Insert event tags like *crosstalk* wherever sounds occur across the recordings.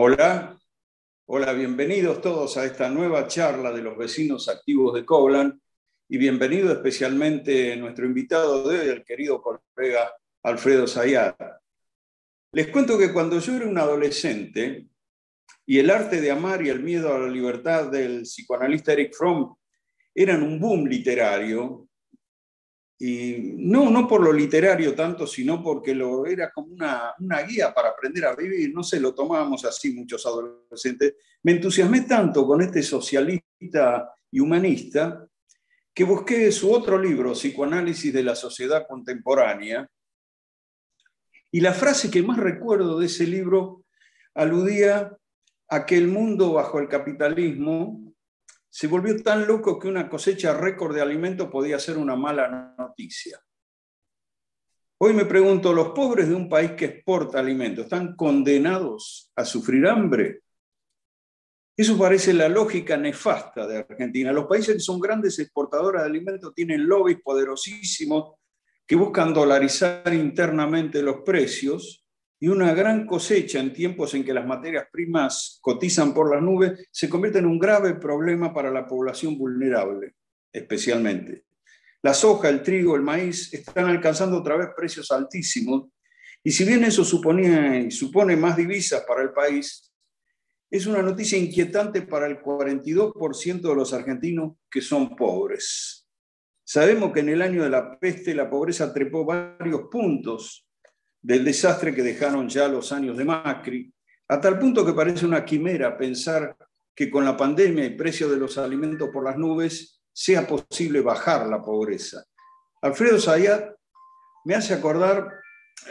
Hola, hola, bienvenidos todos a esta nueva charla de los vecinos activos de Coblan y bienvenido especialmente nuestro invitado de hoy, el querido colega Alfredo Zayat. Les cuento que cuando yo era un adolescente y el arte de amar y el miedo a la libertad del psicoanalista Eric Fromm eran un boom literario, y no, no por lo literario tanto, sino porque lo, era como una, una, guía para aprender a vivir. No sé, lo tomábamos así muchos adolescentes. Me entusiasmé tanto con este socialista y humanista que busqué su otro libro, Psicoanálisis de la Sociedad Contemporánea. Y la frase que más recuerdo de ese libro aludía a que el mundo bajo el capitalismo se volvió tan loco que una cosecha récord de alimentos podía ser una mala noticia. Hoy me pregunto, ¿los pobres de un país que exporta alimentos están condenados a sufrir hambre? Eso parece la lógica nefasta de Argentina. Los países que son grandes exportadores de alimentos tienen lobbies poderosísimos que buscan dolarizar internamente los precios y una gran cosecha en tiempos en que las materias primas cotizan por las nubes se convierte en un grave problema para la población vulnerable, especialmente. La soja, el trigo, el maíz están alcanzando otra vez precios altísimos y si bien eso supone más divisas para el país, es una noticia inquietante para el 42% de los argentinos que son pobres. Sabemos que en el año de la peste la pobreza trepó varios puntos del desastre que dejaron ya los años de Macri, a tal punto que parece una quimera pensar que con la pandemia y precio de los alimentos por las nubes sea posible bajar la pobreza. Alfredo Zayat me hace acordar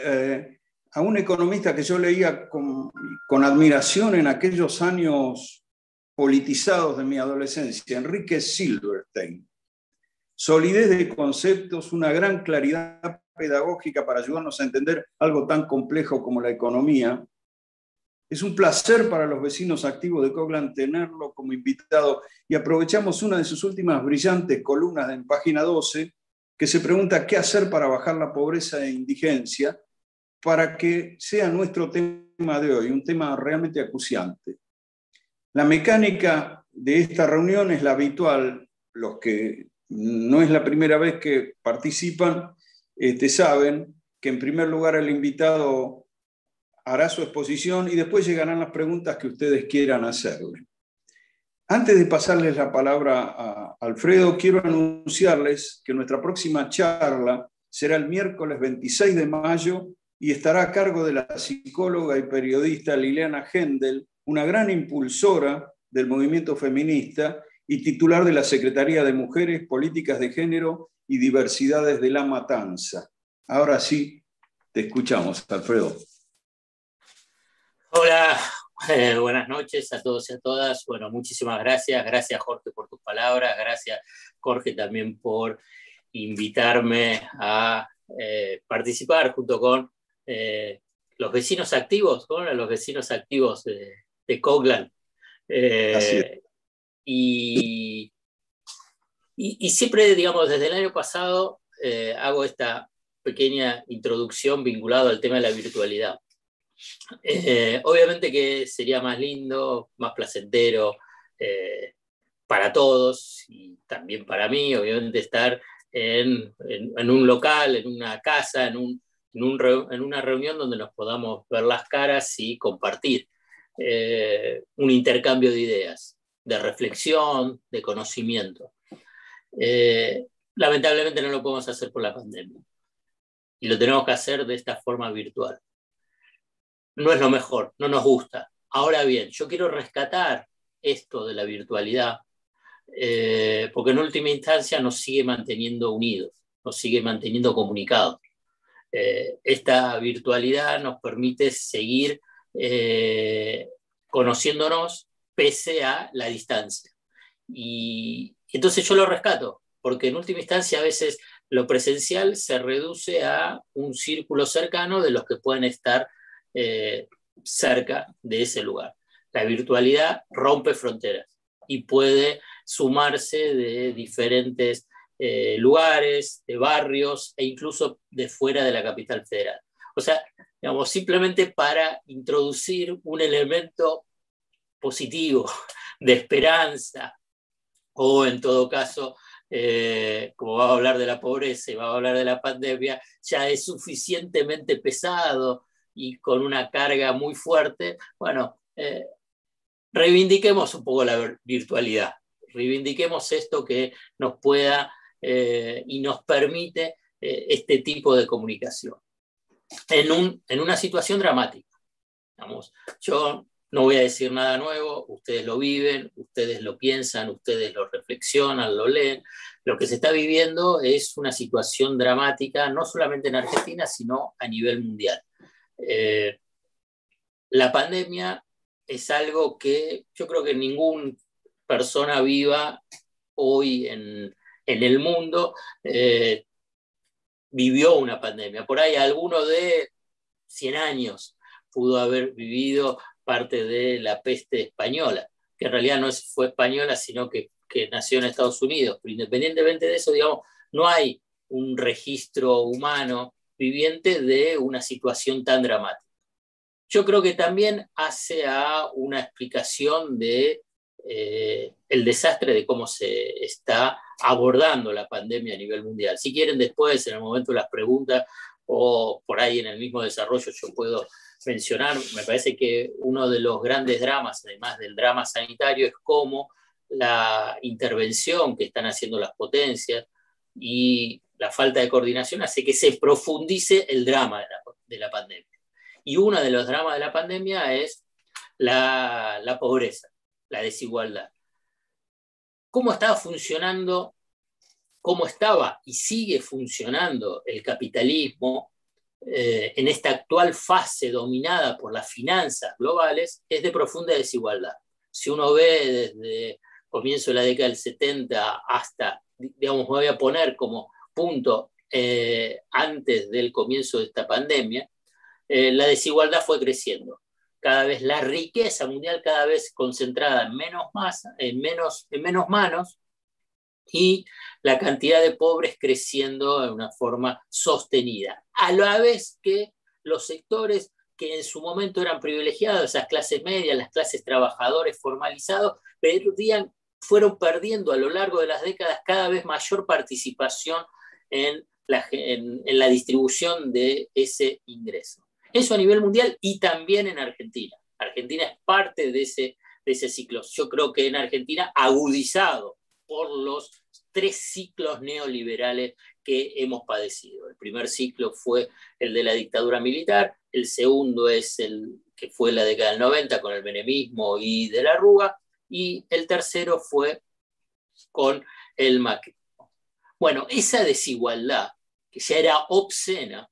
eh, a un economista que yo leía con, con admiración en aquellos años politizados de mi adolescencia, Enrique Silverstein. Solidez de conceptos, una gran claridad pedagógica para ayudarnos a entender algo tan complejo como la economía. Es un placer para los vecinos activos de Coglan tenerlo como invitado y aprovechamos una de sus últimas brillantes columnas en página 12 que se pregunta qué hacer para bajar la pobreza e indigencia para que sea nuestro tema de hoy, un tema realmente acuciante. La mecánica de esta reunión es la habitual, los que no es la primera vez que participan, este, saben que en primer lugar el invitado hará su exposición y después llegarán las preguntas que ustedes quieran hacerle. Antes de pasarles la palabra a Alfredo, quiero anunciarles que nuestra próxima charla será el miércoles 26 de mayo y estará a cargo de la psicóloga y periodista Liliana Hendel, una gran impulsora del movimiento feminista y titular de la Secretaría de Mujeres, Políticas de Género y diversidades de la matanza. Ahora sí, te escuchamos, Alfredo. Hola, eh, buenas noches a todos y a todas. Bueno, muchísimas gracias. Gracias, Jorge, por tus palabras. Gracias, Jorge, también por invitarme a eh, participar junto con eh, los vecinos activos, con los vecinos activos de, de Coglan. Y y, siempre, digamos, desde el año pasado eh, hago esta pequeña introducción vinculada al tema de la virtualidad. Eh, obviamente que sería más lindo, más placentero eh, para todos y también para mí, obviamente, estar en, un local, en una casa, en, un, en, una reunión donde nos podamos ver las caras y compartir un intercambio de ideas, de reflexión, de conocimiento. Eh, lamentablemente no lo podemos hacer por la pandemia. Y lo tenemos que hacer de esta forma virtual. No es lo mejor, no nos gusta. Ahora bien, yo quiero rescatar esto de la virtualidad, eh, porque en última instancia nos sigue manteniendo unidos, nos sigue manteniendo comunicados. Eh, esta virtualidad nos permite seguir conociéndonos pese a la distancia. Y, entonces yo lo rescato, porque en última instancia a veces lo presencial se reduce a un círculo cercano de los que pueden estar eh, cerca de ese lugar. La virtualidad rompe fronteras y puede sumarse de diferentes eh, lugares, de barrios e incluso de fuera de la capital federal. O sea, digamos, simplemente para introducir un elemento positivo *laughs* de esperanza, o en todo caso, eh, como va a hablar de la pobreza y va a hablar de la pandemia, ya es suficientemente pesado y con una carga muy fuerte, bueno, eh, reivindiquemos un poco la virtualidad, reivindiquemos esto que nos pueda eh, y nos permite este tipo de comunicación en, un, en una situación dramática. Vamos, yo no voy a decir nada nuevo, ustedes lo viven, ustedes lo piensan, ustedes lo reflexionan, lo leen. Lo que se está viviendo es una situación dramática, no solamente en Argentina, sino a nivel mundial. Eh, la pandemia es algo que yo creo que ninguna persona viva hoy en, el mundo eh, vivió una pandemia. Por ahí alguno de 100 años pudo haber vivido parte de la peste española, que en realidad no fue española, sino que, nació en Estados Unidos. Pero independientemente de eso, digamos, no hay un registro humano viviente de una situación tan dramática. Yo creo que también hace a una explicación de eh, el desastre de cómo se está abordando la pandemia a nivel mundial. Si quieren después, en el momento de las preguntas o por ahí en el mismo desarrollo, yo puedo mencionar, me parece que uno de los grandes dramas, además del drama sanitario, es cómo la intervención que están haciendo las potencias y la falta de coordinación hace que se profundice el drama de la, pandemia. Y uno de los dramas de la pandemia es la, la pobreza, la desigualdad. ¿Cómo estaba funcionando, cómo estaba y sigue funcionando el capitalismo eh, en esta actual fase dominada por las finanzas globales es de profunda desigualdad. Si uno ve desde comienzo de la década del 70 hasta, digamos, me voy a poner como punto eh, antes del comienzo de esta pandemia, eh, la desigualdad fue creciendo. Cada vez la riqueza mundial cada vez concentrada en menos, masa, en menos, en menos manos y la cantidad de pobres creciendo de una forma sostenida, a la vez que los sectores que en su momento eran privilegiados, esas clases medias, las clases trabajadores formalizados, fueron perdiendo a lo largo de las décadas cada vez mayor participación en la, en, la distribución de ese ingreso. Eso a nivel mundial y también en Argentina. Argentina es parte de ese, de ese ciclo. Yo creo que en Argentina agudizado por los tres ciclos neoliberales que hemos padecido. El primer ciclo fue el de la dictadura militar, el segundo es el que fue la década del 90 con el menemismo y de la Rúa, y el tercero fue con el macrismo. Bueno, esa desigualdad, que ya era obscena,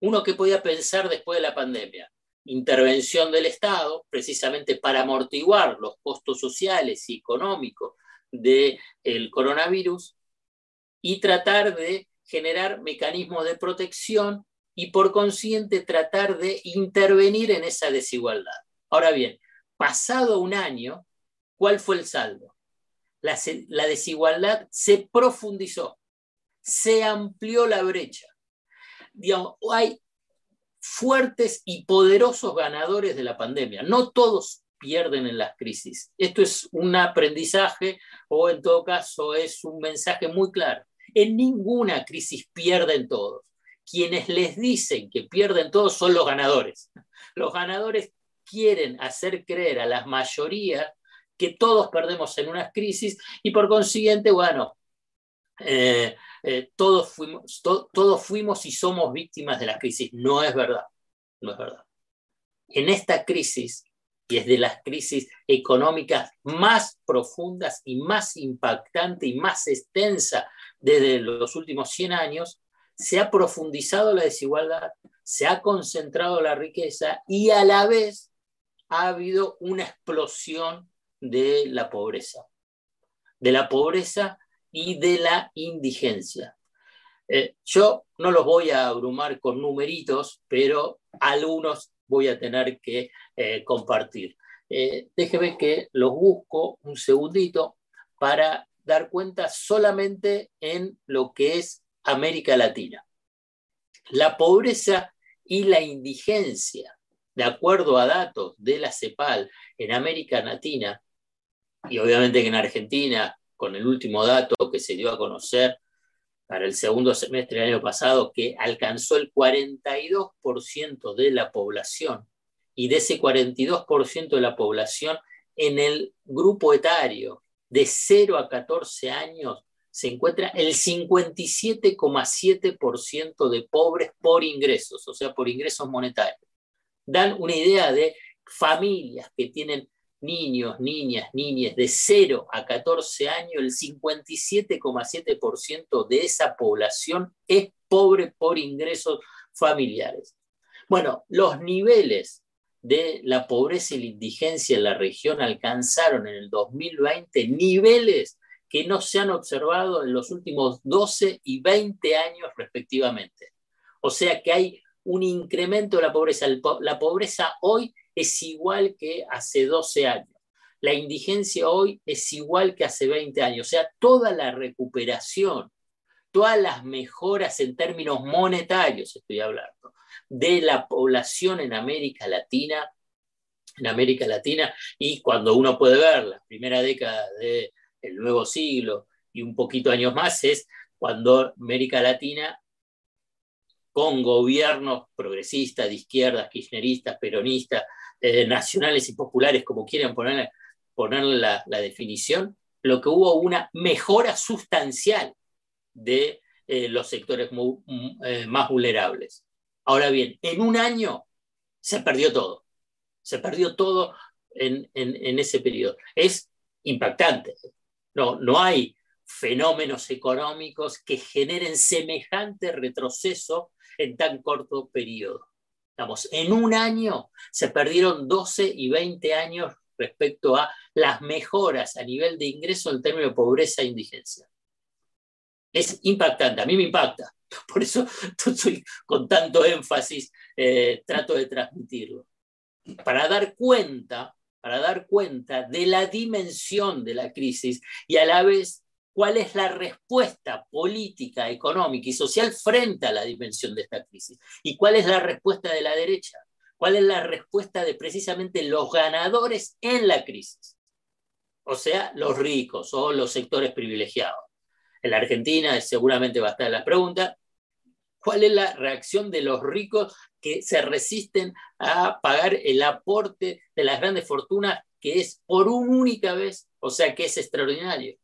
uno que podía pensar después de la pandemia, intervención del Estado, precisamente para amortiguar los costos sociales y económicos del coronavirus y tratar de generar mecanismos de protección y por consiguiente tratar de intervenir en esa desigualdad. Ahora bien, pasado un año, ¿cuál fue el saldo? La, la desigualdad se profundizó, se amplió la brecha. Digamos, hay fuertes y poderosos ganadores de la pandemia. No todos pierden en las crisis. Esto es un aprendizaje o en todo caso es un mensaje muy claro. En ninguna crisis pierden todos. Quienes les dicen que pierden todos son los ganadores. Los ganadores quieren hacer creer a las mayorías que todos perdemos en una crisis y por consiguiente, bueno, eh, eh, todos, fuimos, todos fuimos y somos víctimas de la crisis. No es verdad, no es verdad. En esta crisis y es de las crisis económicas más profundas y más impactantes y más extensa desde los últimos 100 años, se ha profundizado la desigualdad, se ha concentrado la riqueza y a la vez ha habido una explosión de la pobreza, de la pobreza y de la indigencia. Eh, yo no los voy a abrumar con numeritos, pero algunos voy a tener que eh, compartir. Eh, déjeme que los busco un segundito para dar cuenta solamente en lo que es América Latina. La pobreza y la indigencia, de acuerdo a datos de la CEPAL en América Latina, y obviamente que en Argentina, con el último dato que se dio a conocer para el segundo semestre del año pasado, que alcanzó el 42% de la población, y de ese 42% de la población en el grupo etario de 0 a 14 años se encuentra el 57,7% de pobres por ingresos, o sea, por ingresos monetarios. Dan una idea de familias que tienen niños, niñas, niñas de 0 a 14 años, el 57,7% de esa población es pobre por ingresos familiares. Bueno, los niveles de la pobreza y la indigencia en la región alcanzaron en el 2020 niveles que no se han observado en los últimos 12 y 20 años respectivamente. O sea que hay un incremento de la pobreza. La pobreza hoy es igual que hace 12 años. La indigencia hoy es igual que hace 20 años. O sea, toda la recuperación, todas las mejoras en términos monetarios, estoy hablando, de la población en América Latina, en América Latina, y cuando uno puede ver la primera década del nuevo siglo y un poquito años más, es cuando América Latina, con gobiernos progresistas, de izquierdas, kirchneristas, peronistas, eh, nacionales y populares, como quieran ponerle, ponerle la, definición, lo que hubo una mejora sustancial de eh, los sectores eh, más vulnerables. Ahora bien, en un año se perdió todo. Se perdió todo en, ese periodo. Es impactante. No, no hay fenómenos económicos que generen semejante retroceso en tan corto periodo. En un año se perdieron 12 y 20 años respecto a las mejoras a nivel de ingreso en términos de pobreza e indigencia. Es impactante, a mí me impacta. *laughs* Por eso estoy con tanto énfasis, eh, trato de transmitirlo. Para dar cuenta, para dar cuenta de la dimensión de la crisis y a la vez cuál es la respuesta política, económica y social frente a la dimensión de esta crisis y cuál es la respuesta de la derecha, cuál es la respuesta de precisamente los ganadores en la crisis, o sea, los ricos o los sectores privilegiados. En la Argentina seguramente va a estar la pregunta, ¿Cuál es la reacción de los ricos que se resisten a pagar el aporte de las grandes fortunas, que es por una única vez, o sea, que es extraordinario?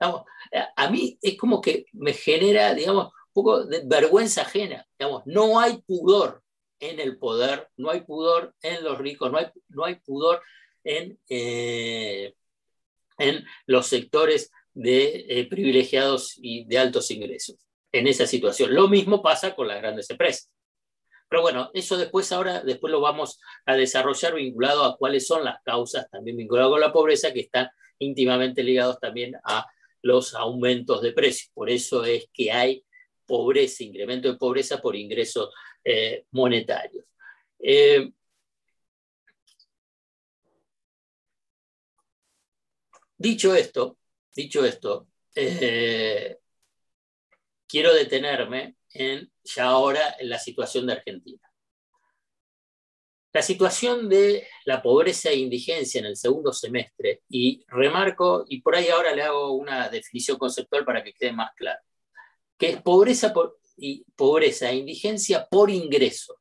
A mí es como que me genera, digamos, un poco de vergüenza ajena. Digamos, no hay pudor en el poder, no hay pudor en los ricos, no hay, no hay pudor en, eh, en los sectores de eh, privilegiados y de altos ingresos en esa situación. Lo mismo pasa con las grandes empresas. Pero bueno, eso después ahora, después lo vamos a desarrollar vinculado a cuáles son las causas también vinculadas con la pobreza que están íntimamente ligados también a los aumentos de precios. Por eso es que hay pobreza, incremento de pobreza por ingresos eh, monetarios. Eh, dicho esto, dicho esto, eh, quiero detenerme en ya ahora en la situación de Argentina. La situación de la pobreza e indigencia en el segundo semestre, y remarco, y por ahí ahora le hago una definición conceptual para que quede más claro, que es pobreza, por, y pobreza e indigencia por ingreso,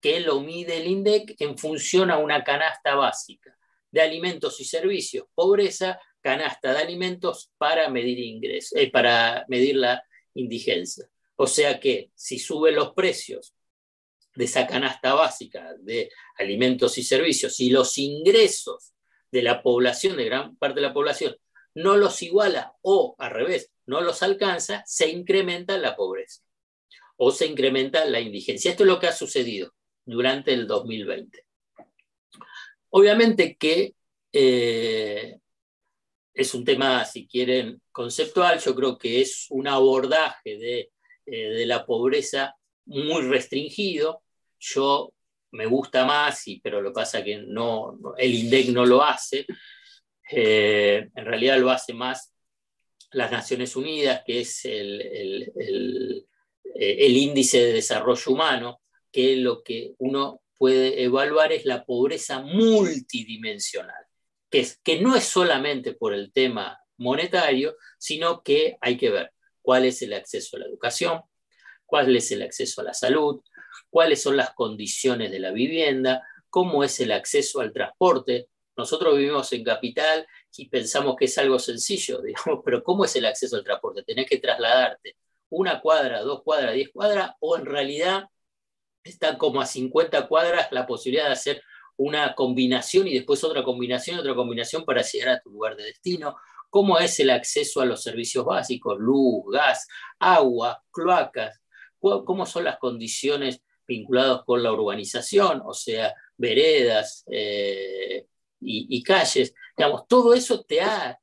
que lo mide el INDEC en función a una canasta básica de alimentos y servicios. Pobreza canasta de alimentos para medir ingresos, eh, para medir la indigencia. O sea que si suben los precios de esa canasta básica de alimentos y servicios y los ingresos de la población, de gran parte de la población, no los iguala o al revés, no los alcanza, se incrementa la pobreza o se incrementa la indigencia. Esto es lo que ha sucedido durante el 2020. Obviamente que eh, es un tema, si quieren, conceptual, yo creo que es un abordaje eh, de, la pobreza muy restringido. Yo me gusta más, y, pero lo que pasa que no, el INDEC no lo hace. Eh, en realidad lo hace más las Naciones Unidas, que es el, eh, el índice de desarrollo humano, que lo que uno puede evaluar es la pobreza multidimensional, que, es, que no es solamente por el tema monetario, sino que hay que ver cuál es el acceso a la educación, cuál es el acceso a la salud, cuáles son las condiciones de la vivienda, cómo es el acceso al transporte. Nosotros vivimos en capital y pensamos que es algo sencillo, *laughs* digamos, pero ¿cómo es el acceso al transporte? Tenés que trasladarte una cuadra, dos cuadras, diez cuadras, o en realidad está como a 50 cuadras la posibilidad de hacer una combinación y después otra combinación, otra combinación para llegar a tu lugar de destino. ¿Cómo es el acceso a los servicios básicos, luz, gas, agua, cloacas? ¿Cómo son las condiciones vinculadas con la urbanización, o sea, veredas eh, y, calles? Digamos, todo eso te,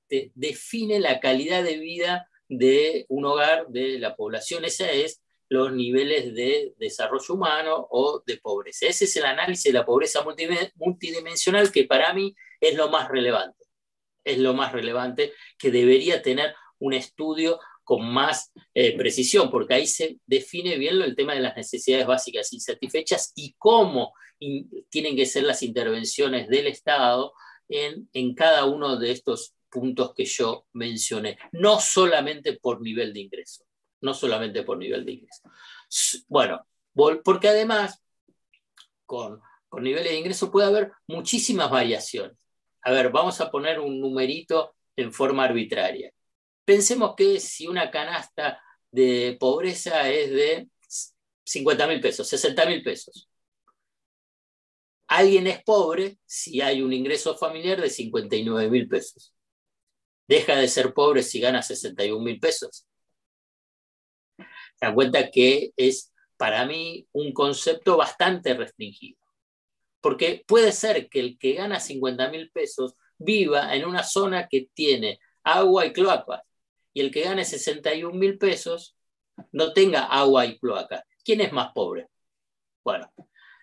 te define la calidad de vida de un hogar, de la población. Ese es los niveles de desarrollo humano o de pobreza. Ese es el análisis de la pobreza multidimensional que para mí es lo más relevante. Es lo más relevante que debería tener un estudio con más eh, precisión, porque ahí se define bien el tema de las necesidades básicas insatisfechas y cómo tienen que ser las intervenciones del Estado en, en cada uno de estos puntos que yo mencioné, no solamente por nivel de ingreso no solamente por nivel de ingreso. Bueno, porque además con, con niveles de ingreso puede haber muchísimas variaciones. A ver, vamos a poner un numerito en forma arbitraria. Pensemos que si una canasta de pobreza es de 50 mil pesos, 60 mil pesos. Alguien es pobre si hay un ingreso familiar de 59 mil pesos. Deja de ser pobre si gana 61 mil pesos se dan cuenta que es para mí un concepto bastante restringido. Porque puede ser que el que gana 50 mil pesos viva en una zona que tiene agua y cloacas y el que gane 61 mil pesos no tenga agua y cloacas. ¿Quién es más pobre? Bueno,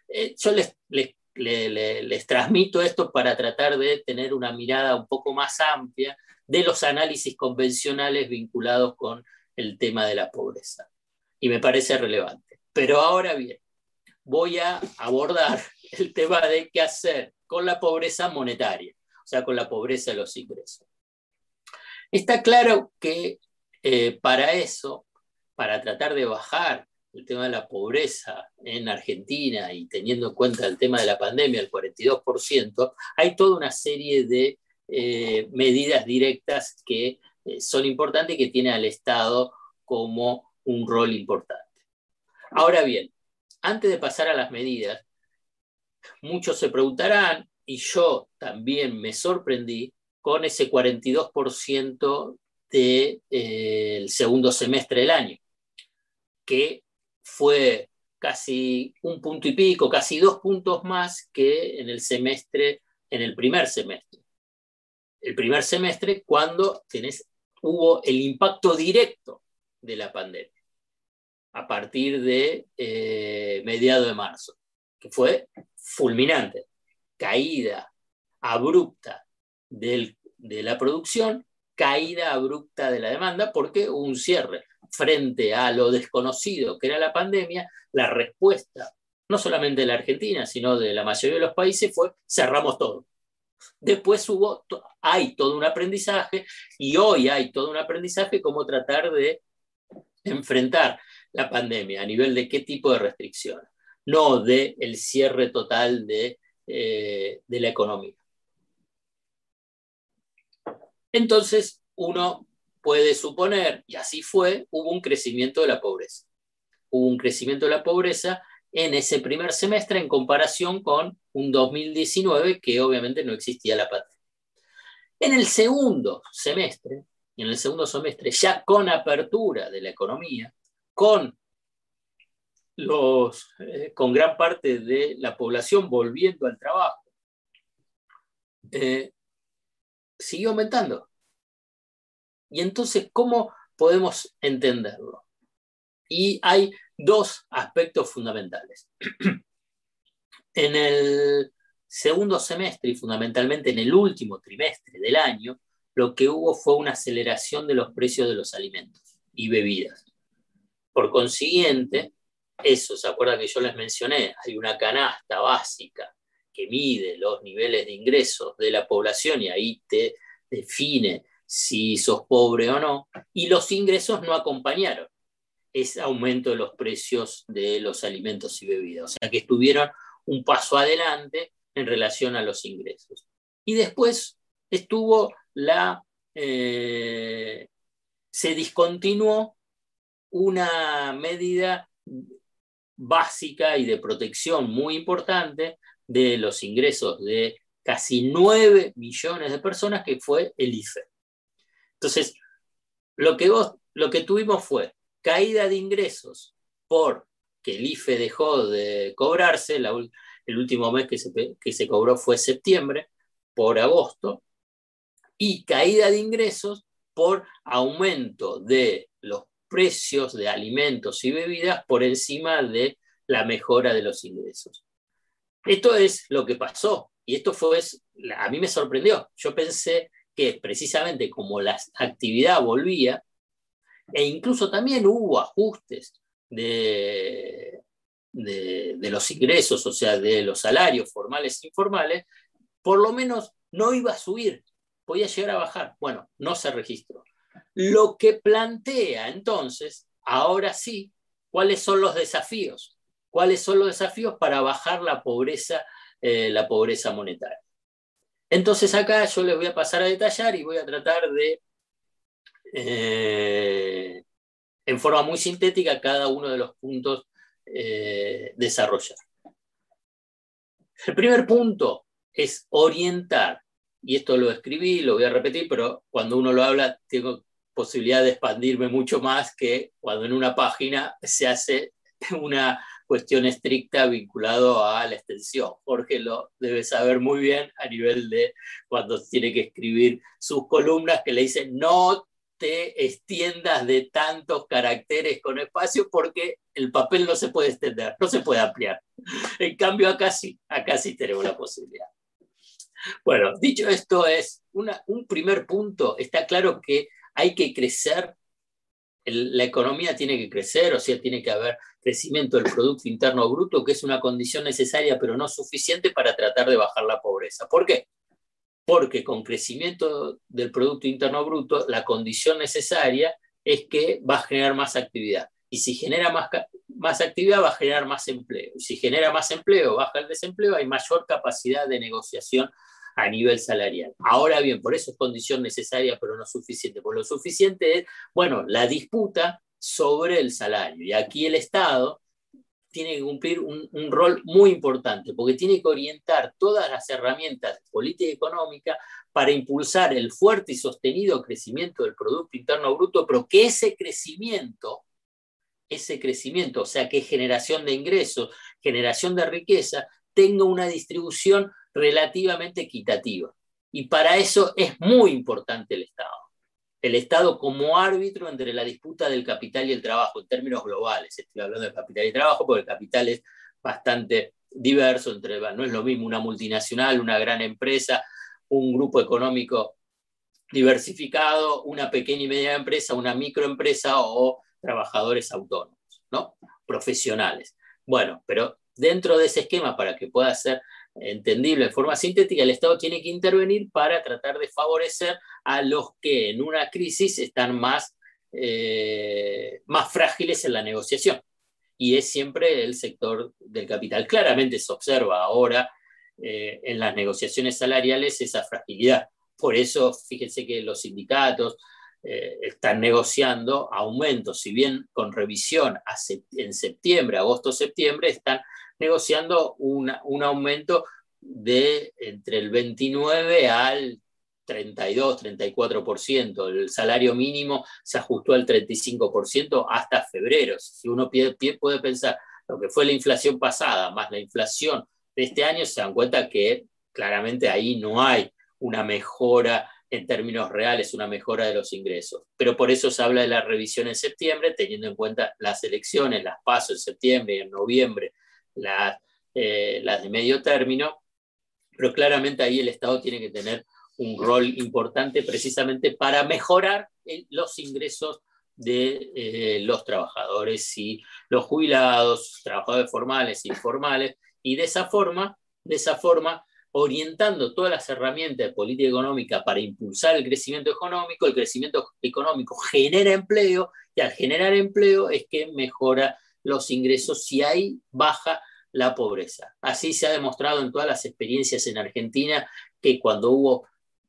eh, yo les, les, les, transmito esto para tratar de tener una mirada un poco más amplia de los análisis convencionales vinculados con el tema de la pobreza y me parece relevante. Pero ahora bien, voy a abordar el tema de qué hacer con la pobreza monetaria, o sea, con la pobreza de los ingresos. Está claro que eh, para eso, para tratar de bajar el tema de la pobreza en Argentina y teniendo en cuenta el tema de la pandemia, el 42%, hay toda una serie de eh, medidas directas que eh, son importantes y que tiene al Estado como un rol importante. Ahora bien, antes de pasar a las medidas, muchos se preguntarán, y yo también me sorprendí con ese 42% del eh, segundo semestre del año, que fue casi un punto y pico, casi dos puntos más que en el semestre, en el primer semestre. El primer semestre cuando hubo el impacto directo de la pandemia a partir de eh, mediado de marzo, que fue fulminante, caída abrupta de la producción, caída abrupta de la demanda, porque hubo un cierre frente a lo desconocido que era la pandemia, la respuesta, no solamente de la Argentina, sino de la mayoría de los países, fue cerramos todo. Después hubo, hay todo un aprendizaje y hoy hay todo un aprendizaje cómo tratar de enfrentar la pandemia, a nivel de qué tipo de restricciones, no de el cierre total de, eh, de la economía. Entonces, uno puede suponer, y así fue, hubo un crecimiento de la pobreza. Hubo un crecimiento de la pobreza en ese primer semestre en comparación con un 2019 que obviamente no existía la pandemia. En el segundo semestre, en el segundo semestre, ya con apertura de la economía, con, los, eh, con gran parte de la población volviendo al trabajo, eh, siguió aumentando. Y entonces, ¿cómo podemos entenderlo? Y hay dos aspectos fundamentales. *clears throat* en el segundo semestre y fundamentalmente en el último trimestre del año, lo que hubo fue una aceleración de los precios de los alimentos y bebidas Por consiguiente, eso, ¿se acuerdan que yo les mencioné? Hay una canasta básica que mide los niveles de ingresos de la población y ahí te define si sos pobre o no, y los ingresos no acompañaron ese aumento de los precios de los alimentos y bebidas, o sea que estuvieron un paso adelante en relación a los ingresos. Y después estuvo la, eh, se discontinuó una medida básica y de protección muy importante de los ingresos de casi 9 millones de personas, que fue el IFE. Entonces, lo que, lo que tuvimos fue caída de ingresos porque el IFE dejó de cobrarse, el último mes que se, que se cobró fue septiembre, por agosto, y caída de ingresos por aumento de los precios de alimentos y bebidas por encima de la mejora de los ingresos. Esto es lo que pasó y esto fue, a mí me sorprendió. Yo pensé que precisamente como la actividad volvía, e incluso también hubo ajustes de, de, los ingresos, o sea, de los salarios formales e informales, por lo menos no iba a subir, podía llegar a bajar. Bueno, no se registró. Lo que plantea entonces, ahora sí, cuáles son los desafíos, cuáles son los desafíos para bajar la pobreza, eh, la pobreza monetaria. Entonces acá yo les voy a pasar a detallar y voy a tratar de, eh, en forma muy sintética, cada uno de los puntos eh, desarrollar. El primer punto es orientar, y esto lo escribí, lo voy a repetir, pero cuando uno lo habla tengo posibilidad de expandirme mucho más que cuando en una página se hace una cuestión estricta vinculado a la extensión. Jorge lo debe saber muy bien a nivel de cuando tiene que escribir sus columnas que le dicen no te extiendas de tantos caracteres con espacio porque el papel no se puede extender, no se puede ampliar. En cambio acá sí, acá sí tenemos la posibilidad. Bueno, dicho esto es un primer punto, está claro que hay que crecer, la economía tiene que crecer, o sea, tiene que haber crecimiento del Producto Interno Bruto, que es una condición necesaria pero no suficiente para tratar de bajar la pobreza. ¿Por qué? Porque con crecimiento del Producto Interno Bruto, la condición necesaria es que va a generar más actividad. Y si genera más, más actividad, va a generar más empleo. Si genera más empleo, baja el desempleo, hay mayor capacidad de negociación a nivel salarial. Ahora bien, por eso es condición necesaria, pero no suficiente. Por lo suficiente es, bueno, la disputa sobre el salario. Y aquí el Estado tiene que cumplir un, rol muy importante, porque tiene que orientar todas las herramientas de política económica para impulsar el fuerte y sostenido crecimiento del Producto Interno Bruto, pero que ese crecimiento, ese crecimiento, o sea, que generación de ingresos, generación de riqueza, tenga una distribución relativamente equitativa. Y para eso es muy importante el Estado. El Estado como árbitro entre la disputa del capital y el trabajo, en términos globales. Estoy hablando de capital y trabajo porque el capital es bastante diverso, entre, no es lo mismo una multinacional, una gran empresa, un grupo económico diversificado, una pequeña y media empresa, una microempresa o trabajadores autónomos, ¿no? profesionales. Bueno, pero dentro de ese esquema, para que pueda ser entendible de forma sintética, el Estado tiene que intervenir para tratar de favorecer a los que en una crisis están más, eh, más frágiles en la negociación. Y es siempre el sector del capital. Claramente se observa ahora eh, en las negociaciones salariales esa fragilidad. Por eso, fíjense que los sindicatos eh, están negociando aumentos, si bien con revisión en septiembre, agosto-septiembre, están negociando un aumento de entre el 29 al 32, 34%. El salario mínimo se ajustó al 35% hasta febrero. Si uno puede pensar lo que fue la inflación pasada más la inflación de este año, se dan cuenta que claramente ahí no hay una mejora en términos reales, una mejora de los ingresos. Pero por eso se habla de la revisión en septiembre, teniendo en cuenta las elecciones, las pasos en septiembre y en noviembre eh, las, de medio término, pero claramente ahí el Estado tiene que tener un rol importante precisamente para mejorar los ingresos de eh, los trabajadores y los jubilados, trabajadores formales e informales, y de esa forma, de esa forma, orientando todas las herramientas de política económica para impulsar el crecimiento económico, el crecimiento económico genera empleo y al generar empleo es que mejora los ingresos y ahí baja la pobreza. Así se ha demostrado en todas las experiencias en Argentina que cuando hubo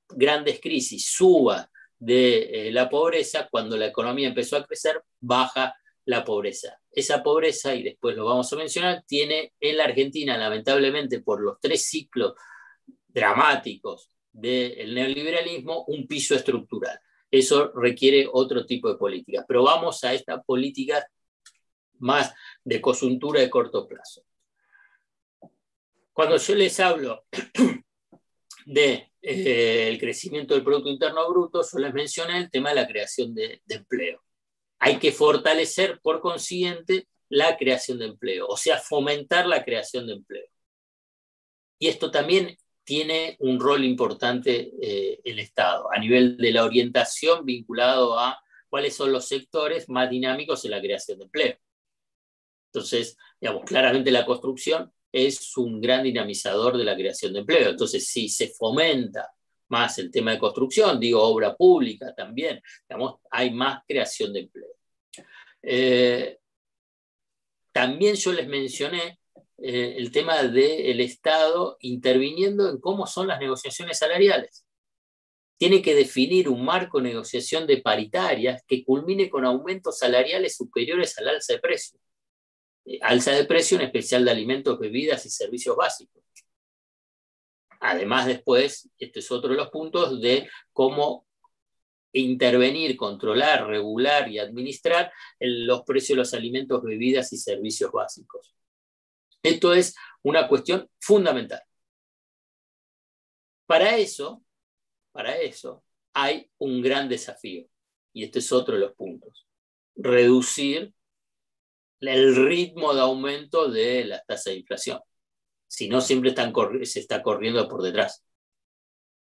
grandes crisis, suba de eh, la pobreza, cuando la economía empezó a crecer, baja la pobreza. Esa pobreza, y después lo vamos a mencionar, tiene en la Argentina, lamentablemente, por los tres ciclos dramáticos del neoliberalismo, un piso estructural. Eso requiere otro tipo de políticas. Pero vamos a esta política más de coyuntura de corto plazo. Cuando yo les hablo del *clears throat* de, eh, crecimiento del Producto Interno Bruto, yo les mencioné el tema de la creación de, de empleo. Hay que fortalecer, por consiguiente, la creación de empleo, o sea, fomentar la creación de empleo. Y esto también tiene un rol importante eh, el Estado, a nivel de la orientación vinculado a cuáles son los sectores más dinámicos en la creación de empleo. Entonces, digamos, claramente la construcción es un gran dinamizador de la creación de empleo. Entonces, si se fomenta más el tema de construcción, digo obra pública también, digamos, hay más creación de empleo. Eh, también yo les mencioné eh, el tema del Estado interviniendo en cómo son las negociaciones salariales. Tiene que definir un marco de negociación de paritarias que culmine con aumentos salariales superiores al alza de precio. Eh, alza de precio en especial de alimentos, bebidas y servicios básicos. Además, después, este es otro de los puntos de cómo intervenir, controlar, regular y administrar los precios de los alimentos, bebidas y servicios básicos. Esto es una cuestión fundamental. Para eso, para eso hay un gran desafío, y este es otro de los puntos, reducir el ritmo de aumento de la tasa de inflación. Si no, siempre se está corriendo por detrás.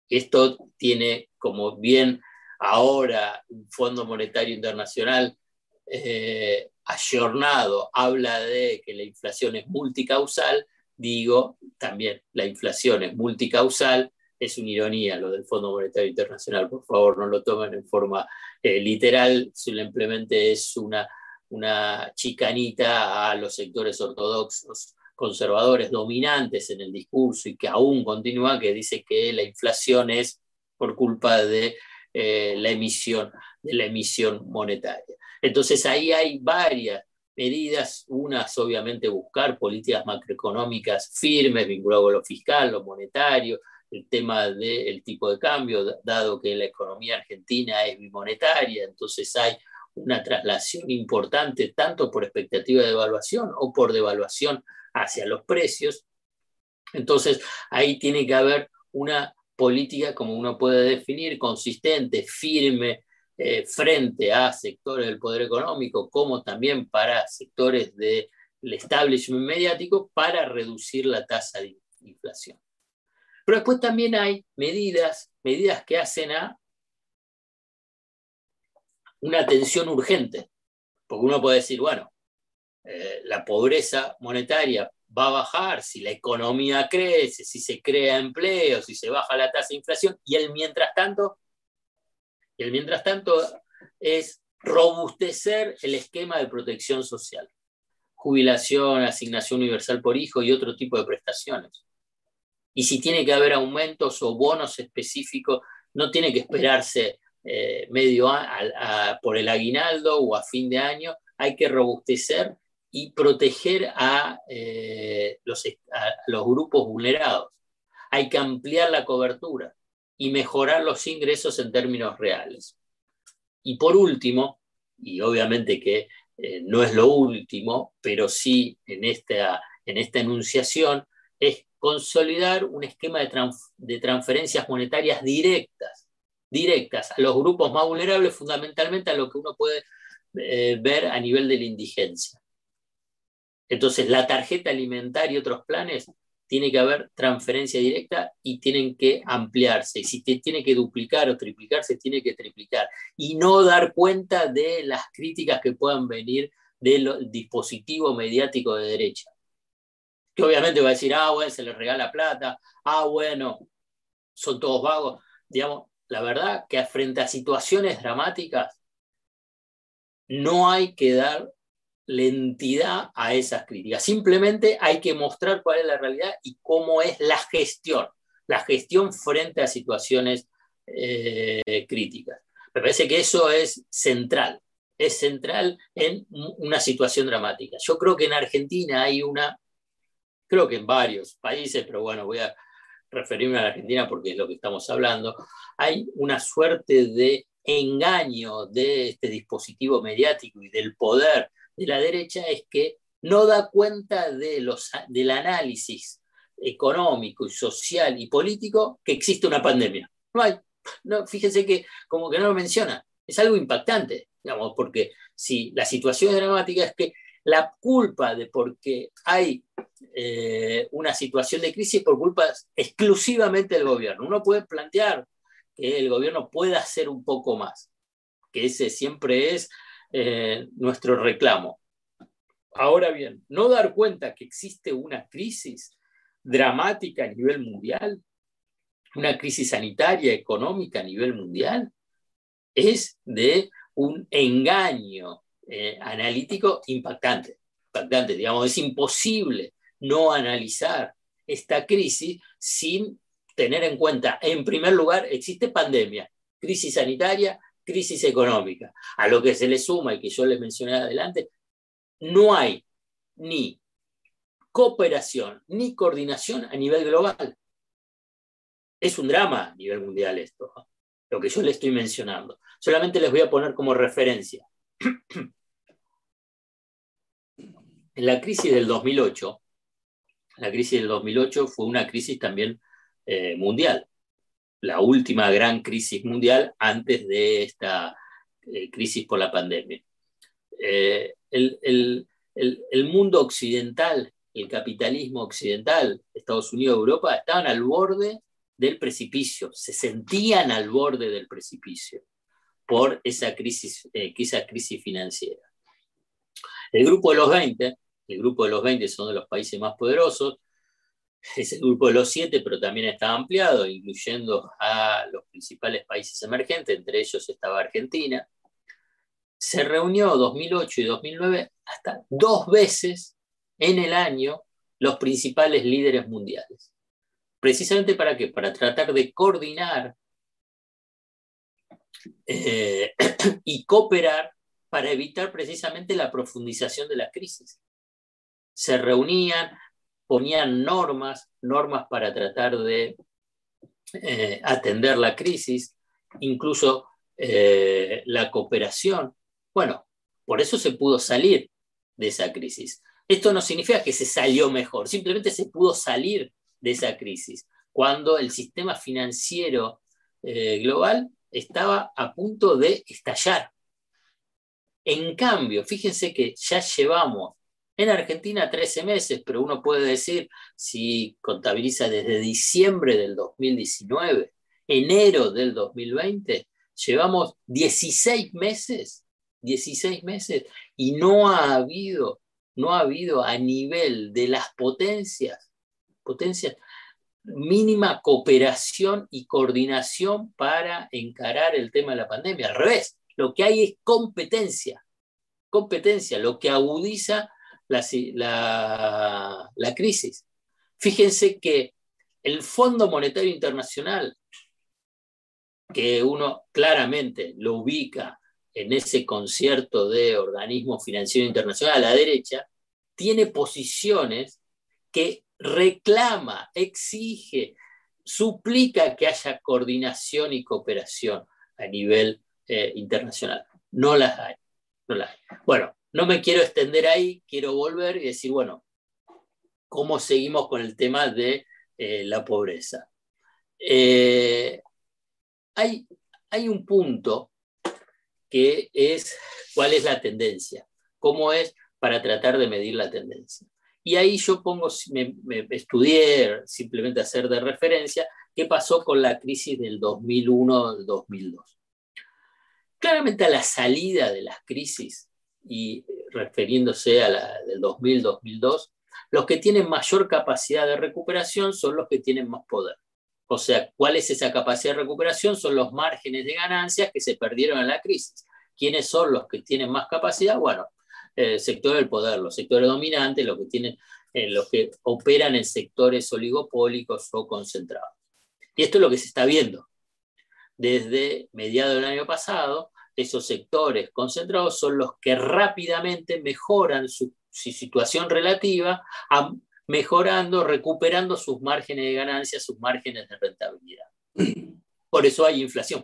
Esto tiene como bien ahora un Fondo Monetario Internacional eh, ayornado habla de que la inflación es multicausal, digo también la inflación es multicausal, es una ironía lo del Fondo Monetario Internacional, por favor no lo tomen en forma eh, literal, simplemente es una, una chicanita a los sectores ortodoxos conservadores dominantes en el discurso y que aún continúa, que dice que la inflación es por culpa de eh, la emisión de la emisión monetaria. Entonces ahí hay varias medidas, unas obviamente buscar políticas macroeconómicas firmes vinculadas con lo fiscal, lo monetario, el tema del tipo de cambio, dado que la economía argentina es bimonetaria, entonces hay una traslación importante tanto por expectativa de devaluación o por devaluación hacia los precios. Entonces ahí tiene que haber una política, como uno puede definir, consistente, firme, eh, frente a sectores del poder económico, como también para sectores del establishment mediático, para reducir la tasa de inflación. Pero después también hay medidas, medidas que hacen a una atención urgente, porque uno puede decir, bueno, eh, la pobreza monetaria va a bajar si la economía crece, si se crea empleo, si se baja la tasa de inflación, y el mientras tanto y mientras tanto es robustecer el esquema de protección social, jubilación, asignación universal por hijo y otro tipo de prestaciones. Y si tiene que haber aumentos o bonos específicos, no tiene que esperarse eh, medio por el aguinaldo o a fin de año, hay que robustecer y proteger a, eh, los, a los grupos vulnerados. Hay que ampliar la cobertura y mejorar los ingresos en términos reales. Y por último, y obviamente que eh, no es lo último, pero sí en esta, en esta enunciación, es consolidar un esquema de, de transferencias monetarias directas, directas a los grupos más vulnerables, fundamentalmente a lo que uno puede eh, ver a nivel de la indigencia. Entonces, la tarjeta alimentaria y otros planes tiene que haber transferencia directa y tienen que ampliarse. Y si tiene que duplicar o triplicarse, tiene que triplicar. Y no dar cuenta de las críticas que puedan venir del dispositivo mediático de derecha. Que obviamente va a decir, ah, bueno, se les regala plata, ah, bueno, son todos vagos. Digamos, la verdad que frente a situaciones dramáticas, no hay que dar la entidad a esas críticas. Simplemente hay que mostrar cuál es la realidad y cómo es la gestión, la gestión frente a situaciones eh, críticas. Me parece que eso es central, es central en una situación dramática. Yo creo que en Argentina hay una, creo que en varios países, pero bueno, voy a referirme a la Argentina porque es lo que estamos hablando, hay una suerte de engaño de este dispositivo mediático y del poder de la derecha es que no da cuenta de los, del análisis económico y social y político que existe una pandemia. No hay, no, fíjense que como que no lo menciona, es algo impactante, digamos, porque si la situación es dramática es que la culpa de por qué hay eh, una situación de crisis por culpa exclusivamente del gobierno. Uno puede plantear que el gobierno pueda hacer un poco más, que ese siempre es eh, nuestro reclamo. Ahora bien, no dar cuenta que existe una crisis dramática a nivel mundial, una crisis sanitaria, económica a nivel mundial, es de un engaño eh, analítico impactante. Impactante, digamos, es imposible no analizar esta crisis sin tener en cuenta, en primer lugar, existe pandemia, crisis sanitaria, crisis económica. A lo que se le suma y que yo les mencioné adelante, no hay ni cooperación ni coordinación a nivel global. Es un drama a nivel mundial esto, lo que yo le estoy mencionando. Solamente les voy a poner como referencia. *clears throat* En la crisis del 2008, la crisis del 2008 fue una crisis también eh, mundial la última gran crisis mundial antes de esta eh, crisis por la pandemia. Eh, el, mundo occidental, el capitalismo occidental, Estados Unidos, Europa, estaban al borde del precipicio, se sentían al borde del precipicio por esa crisis, eh, esa crisis financiera. El grupo de los 20, el grupo de los 20 son de los países más poderosos, *laughs* es el grupo de los siete, pero también está ampliado, incluyendo a los principales países emergentes, entre ellos estaba Argentina. Se reunió 2008 y 2009 hasta dos veces en el año los principales líderes mundiales. Precisamente para qué? Para tratar de coordinar eh, *clears throat* y cooperar para evitar precisamente la profundización de la crisis. Se reunían, ponían normas, normas para tratar de eh, atender la crisis, incluso eh, la cooperación. Bueno, por eso se pudo salir de esa crisis. Esto no significa que se salió mejor, simplemente se pudo salir de esa crisis cuando el sistema financiero eh, global estaba a punto de estallar. En cambio, fíjense que ya llevamos en Argentina 13 meses, pero uno puede decir, si contabiliza desde diciembre del 2019, enero del 2020, llevamos 16 meses, 16 meses, y no ha habido, no ha habido a nivel de las potencias, potencias, mínima cooperación y coordinación para encarar el tema de la pandemia. Al revés, lo que hay es competencia, competencia, lo que agudiza la, crisis. Fíjense que el Fondo Monetario Internacional, que uno claramente lo ubica en ese concierto de organismo financiero internacional a la derecha, tiene posiciones que reclama, exige, suplica que haya coordinación y cooperación a nivel eh, internacional. No las hay. No las hay. Bueno, no me quiero extender ahí, quiero volver y decir, bueno, ¿cómo seguimos con el tema de eh, la pobreza? Eh, hay, un punto que es cuál es la tendencia, cómo es para tratar de medir la tendencia. Y ahí yo pongo, me, me estudié, simplemente hacer de referencia, qué pasó con la crisis del 2001-2002. Claramente a la salida de las crisis, y refiriéndose a la del 2000-2002, los que tienen mayor capacidad de recuperación son los que tienen más poder. O sea, ¿cuál es esa capacidad de recuperación? Son los márgenes de ganancias que se perdieron en la crisis. ¿Quiénes son los que tienen más capacidad? Bueno, el sector del poder, los sectores dominantes, los que, tienen, eh, los que operan en sectores oligopólicos o concentrados. Y esto es lo que se está viendo. Desde mediados del año pasado, esos sectores concentrados son los que rápidamente mejoran su, situación relativa, mejorando, recuperando sus márgenes de ganancia, sus márgenes de rentabilidad. *clears throat* Por eso hay inflación.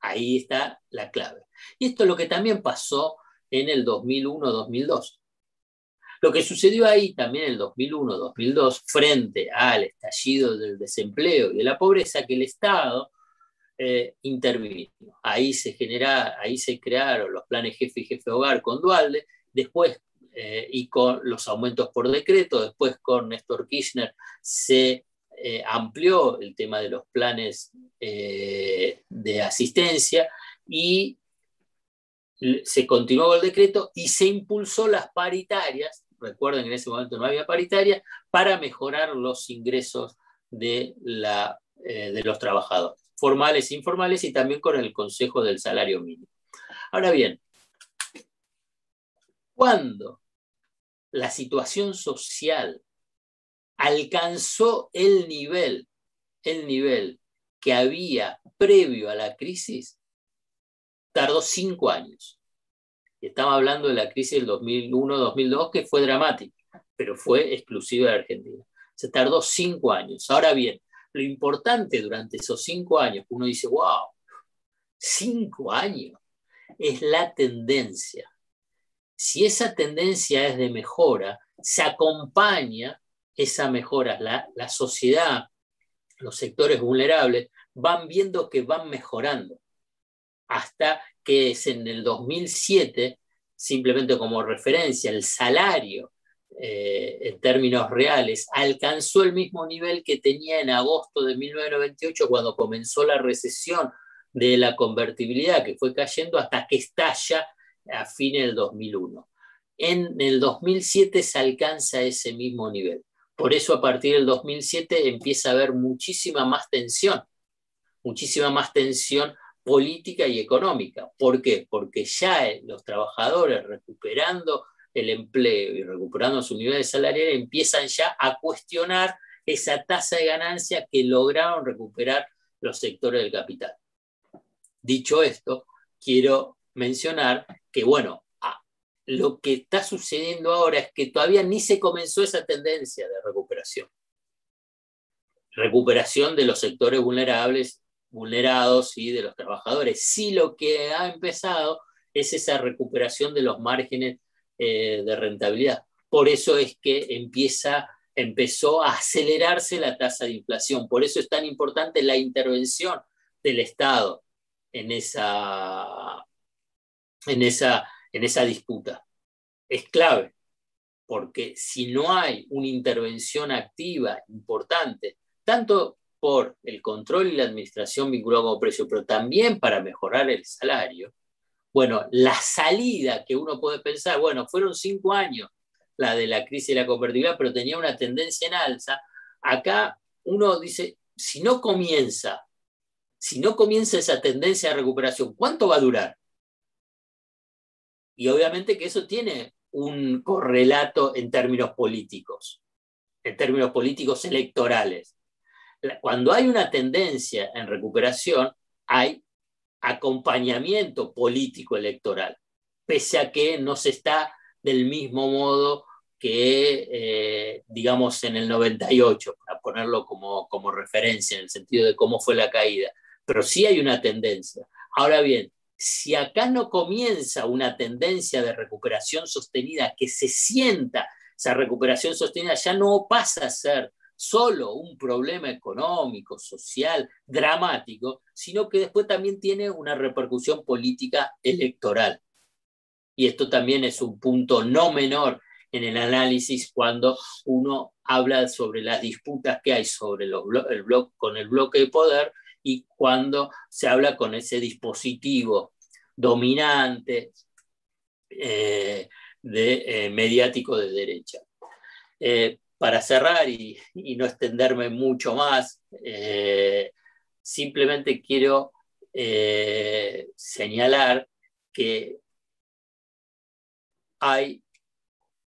Ahí está la clave. Y esto es lo que también pasó en el 2001-2002. Lo que sucedió ahí también en el 2001-2002, frente al estallido del desempleo y de la pobreza, que el Estado eh, intervino. Ahí se, genera, ahí se crearon los planes jefe y jefe hogar con Dualde, después eh, y con los aumentos por decreto, después con Néstor Kirchner se eh, amplió el tema de los planes de asistencia y se continuó el decreto y se impulsó las paritarias, recuerden que en ese momento no había paritaria, para mejorar los ingresos de, la, de los trabajadores formales e informales y también con el Consejo del Salario Mínimo. Ahora bien, cuando la situación social alcanzó el nivel, el nivel que había previo a la crisis, tardó cinco años. Y estamos hablando de la crisis del 2001-2002, que fue dramática, pero fue exclusiva de Argentina. Se tardó cinco años. Ahora bien, lo importante durante esos cinco años, uno dice, wow, cinco años, es la tendencia. Si esa tendencia es de mejora, se acompaña esa mejora, la, la sociedad, los sectores vulnerables, van viendo que van mejorando. Hasta que es en el 2007, simplemente como referencia, el salario eh, en términos reales, alcanzó el mismo nivel que tenía en agosto de 1998 cuando comenzó la recesión de la convertibilidad que fue cayendo hasta que estalla a fines del 2001. En el 2007 se alcanza ese mismo nivel. Por eso a partir del 2007 empieza a haber muchísima más tensión, muchísima más tensión política y económica. ¿Por qué? Porque ya los trabajadores recuperando el empleo y recuperando su nivel de salario, empiezan ya a cuestionar esa tasa de ganancia que lograron recuperar los sectores del capital. Dicho esto, quiero mencionar que, bueno, lo que está sucediendo ahora es que todavía ni se comenzó esa tendencia de recuperación. Recuperación de los sectores vulnerables, vulnerados y de los trabajadores. Sí lo que ha empezado es esa recuperación de los márgenes eh, de rentabilidad. Por eso es que empieza, empezó a acelerarse la tasa de inflación. Por eso es tan importante la intervención del Estado en esa, en esa, en esa disputa. Es clave, porque si no hay una intervención activa importante, tanto por el control y la administración vinculado con precio, pero también para mejorar el salario, bueno, la salida que uno puede pensar, bueno, fueron cinco años la de la crisis de la convertibilidad, pero tenía una tendencia en alza. Acá uno dice, si no comienza, si no comienza esa tendencia de recuperación, ¿cuánto va a durar? Y obviamente que eso tiene un correlato en términos políticos, en términos políticos electorales. Cuando hay una tendencia en recuperación, hay acompañamiento político electoral, pese a que no se está del mismo modo que, eh, digamos, en el 98, para ponerlo como, como referencia en el sentido de cómo fue la caída. Pero sí hay una tendencia. Ahora bien, si acá no comienza una tendencia de recuperación sostenida, que se sienta esa recuperación sostenida, ya no pasa a ser solo un problema económico, social, dramático, sino que después también tiene una repercusión política electoral. Y esto también es un punto no menor en el análisis cuando uno habla sobre las disputas que hay sobre el con el bloque de poder y cuando se habla con ese dispositivo dominante eh, de, eh, mediático de derecha. Eh, para cerrar y, no extenderme mucho más, simplemente quiero señalar que hay,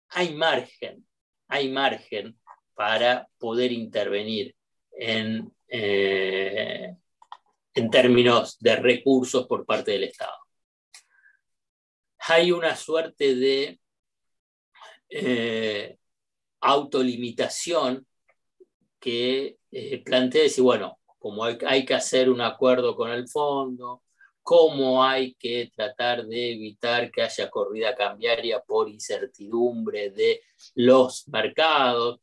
hay margen, hay margen para poder intervenir en, en términos de recursos por parte del Estado. Hay una suerte de eh, autolimitación que eh, plantea decir, bueno, como hay, que hacer un acuerdo con el fondo, cómo hay que tratar de evitar que haya corrida cambiaria por incertidumbre de los mercados,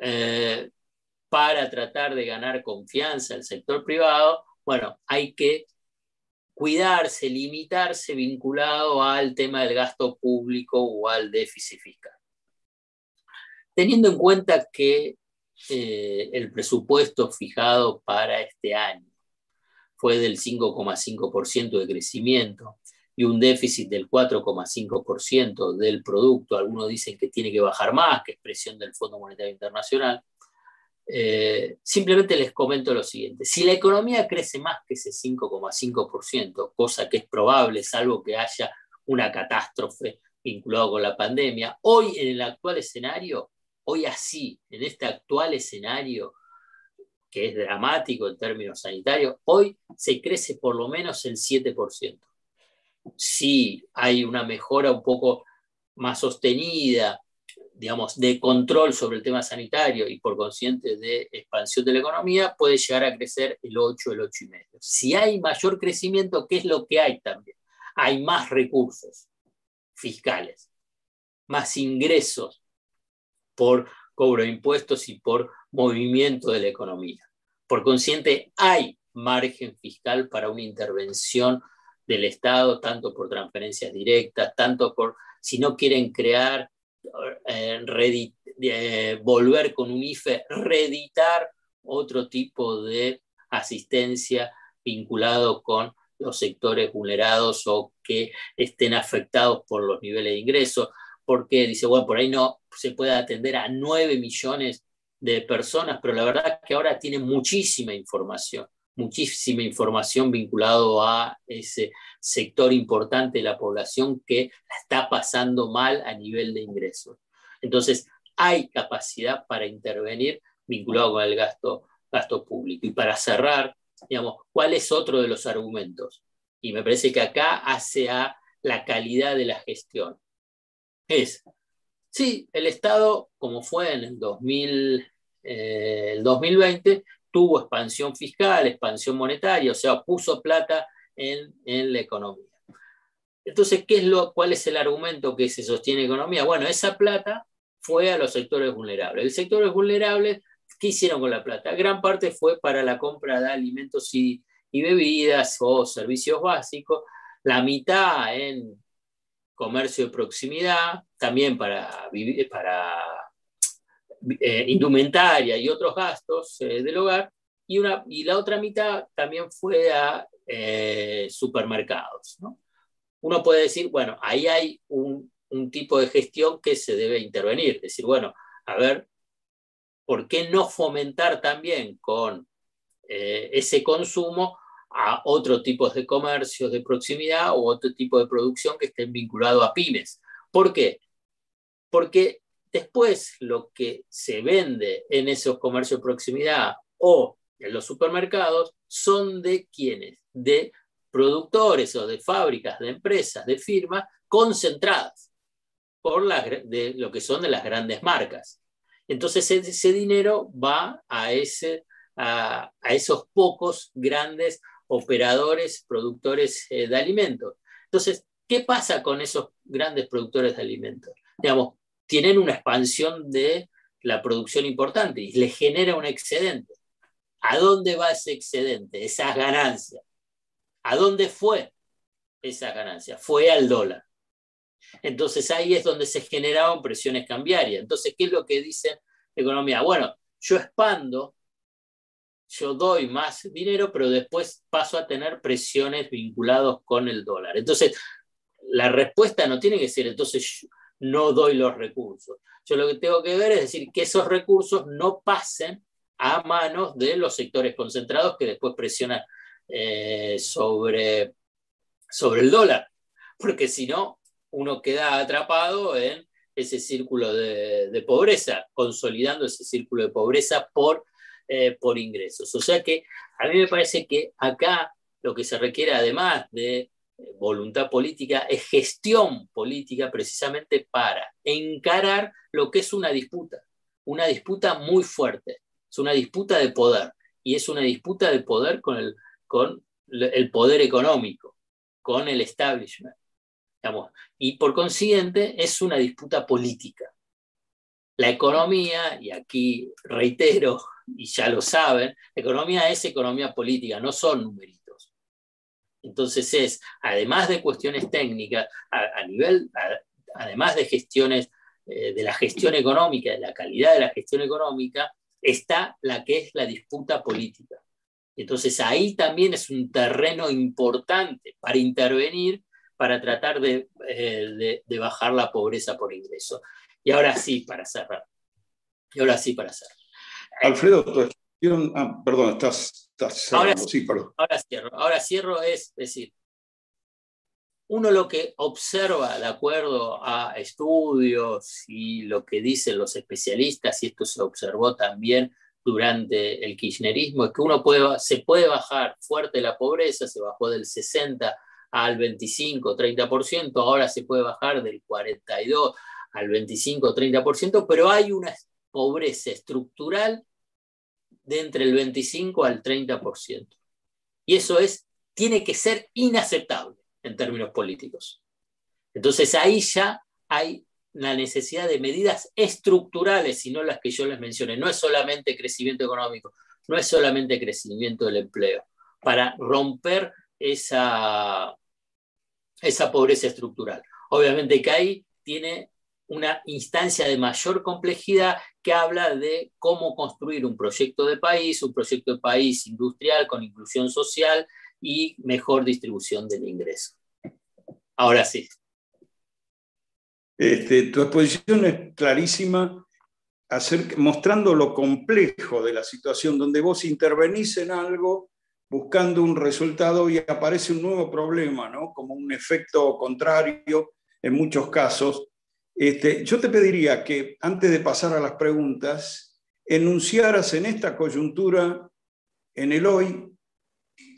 eh, para tratar de ganar confianza el sector privado, bueno, hay que cuidarse, limitarse vinculado al tema del gasto público o al déficit fiscal. Teniendo en cuenta que eh, el presupuesto fijado para este año fue del 5,5% de crecimiento y un déficit del 4,5% del producto, algunos dicen que tiene que bajar más, que expresión del Fondo eh, simplemente les comento lo siguiente. Si la economía crece más que ese 5,5%, cosa que es probable, salvo que haya una catástrofe vinculada con la pandemia, hoy en el actual escenario, hoy así, en este actual escenario, que es dramático en términos sanitarios, hoy se crece por lo menos el 7%. Si hay una mejora un poco más sostenida digamos, de control sobre el tema sanitario y por consciente de expansión de la economía, puede llegar a crecer el 8, el 8,5. Si hay mayor crecimiento, ¿qué es lo que hay también? Hay más recursos fiscales, más ingresos por cobro de impuestos y por movimiento de la economía. Por consciente, hay margen fiscal para una intervención del Estado, tanto por transferencias directas, tanto por, si no quieren crear eh, eh, volver con un IFE, reeditar otro tipo de asistencia vinculado con los sectores vulnerados o que estén afectados por los niveles de ingresos, porque dice, bueno, por ahí no se puede atender a 9 millones de personas, pero la verdad es que ahora tiene muchísima información muchísima información vinculado a ese sector importante de la población que la está pasando mal a nivel de ingresos. Entonces, hay capacidad para intervenir vinculado con el gasto, gasto público. Y para cerrar, digamos, ¿cuál es otro de los argumentos? Y me parece que acá hace a la calidad de la gestión. Es, sí, el Estado, como fue en el, 2000, eh, el 2020, tuvo expansión fiscal, expansión monetaria, o sea, puso plata en, la economía. Entonces, ¿qué es lo, ¿cuál es el argumento que se sostiene economía? Bueno, esa plata fue a los sectores vulnerables. Los sectores vulnerables, ¿qué hicieron con la plata? Gran parte fue para la compra de alimentos y, bebidas o servicios básicos, la mitad en comercio de proximidad, también para, para eh, indumentaria y otros gastos eh, del hogar, y, una, y la otra mitad también fue a eh, supermercados. Uno puede decir, bueno, ahí hay un, un, tipo de gestión que se debe intervenir, decir, bueno, a ver, ¿por qué no fomentar también con ese consumo a otros tipos de comercios de proximidad o otro tipo de producción que estén vinculados a pymes? ¿Por qué? Porque Después, lo que se vende en esos comercios de proximidad o en los supermercados son de quienes, de productores o de fábricas, de empresas, de firmas concentradas por lo que son de las grandes marcas. Entonces ese, dinero va a, ese, a, esos pocos grandes operadores, productores eh, de alimentos. Entonces, ¿qué pasa con esos grandes productores de alimentos? Digamos, tienen una expansión de la producción importante y les genera un excedente. ¿A dónde va ese excedente, esas ganancias? ¿A dónde fue esa ganancia? Fue al dólar. Entonces ahí es donde se generaban presiones cambiarias. Entonces, ¿qué es lo que dice la economía? Bueno, yo expando, yo doy más dinero, pero después paso a tener presiones vinculadas con el dólar. Entonces, la respuesta no tiene que ser, entonces no doy los recursos. Yo lo que tengo que ver es decir que esos recursos no pasen a manos de los sectores concentrados que después presionan eh, sobre, sobre el dólar, porque si no, uno queda atrapado en ese círculo de, pobreza, consolidando ese círculo de pobreza por, eh, por ingresos. O sea que a mí me parece que acá lo que se requiere, además de voluntad política, es gestión política precisamente para encarar lo que es una disputa, una disputa muy fuerte, es una disputa de poder y es una disputa de poder con el, con el poder económico, con el establishment. y por consiguiente es una disputa política. La economía, y aquí reitero, y ya lo saben, economía es economía política, no son numeritos. Entonces es, además de cuestiones técnicas, a, nivel, además de gestiones, eh, de la gestión económica, de la calidad de la gestión económica, está la que es la disputa política. Entonces ahí también es un terreno importante para intervenir, para tratar de, eh, bajar la pobreza por ingreso. Y ahora sí, para cerrar. Y ahora sí, para cerrar. Alfredo, tu ah, perdón, estás, ahora, sí, perdón. ahora cierro. Ahora cierro es, decir, uno lo que observa de acuerdo a estudios y lo que dicen los especialistas, y esto se observó también durante el kirchnerismo es que uno puede, se puede bajar fuerte la pobreza, se bajó del 60 al 25, 30%, ahora se puede bajar del 42 al 25, 30%, pero hay una pobreza estructural de entre el 25 al 30%. Y eso es, tiene que ser inaceptable en términos políticos. Entonces ahí ya hay la necesidad de medidas estructurales, y no las que yo les mencioné. No es solamente crecimiento económico, no es solamente crecimiento del empleo, para romper esa, esa pobreza estructural. Obviamente que ahí tiene una instancia de mayor complejidad que habla de cómo construir un proyecto de país, un proyecto de país industrial con inclusión social y mejor distribución del ingreso. Ahora sí. Este, tu exposición es clarísima, mostrando lo complejo de la situación, donde vos intervenís en algo buscando un resultado y aparece un nuevo problema, ¿no? como un efecto contrario en muchos casos. Este, yo te pediría que antes de pasar a las preguntas, enunciaras en esta coyuntura, en el hoy,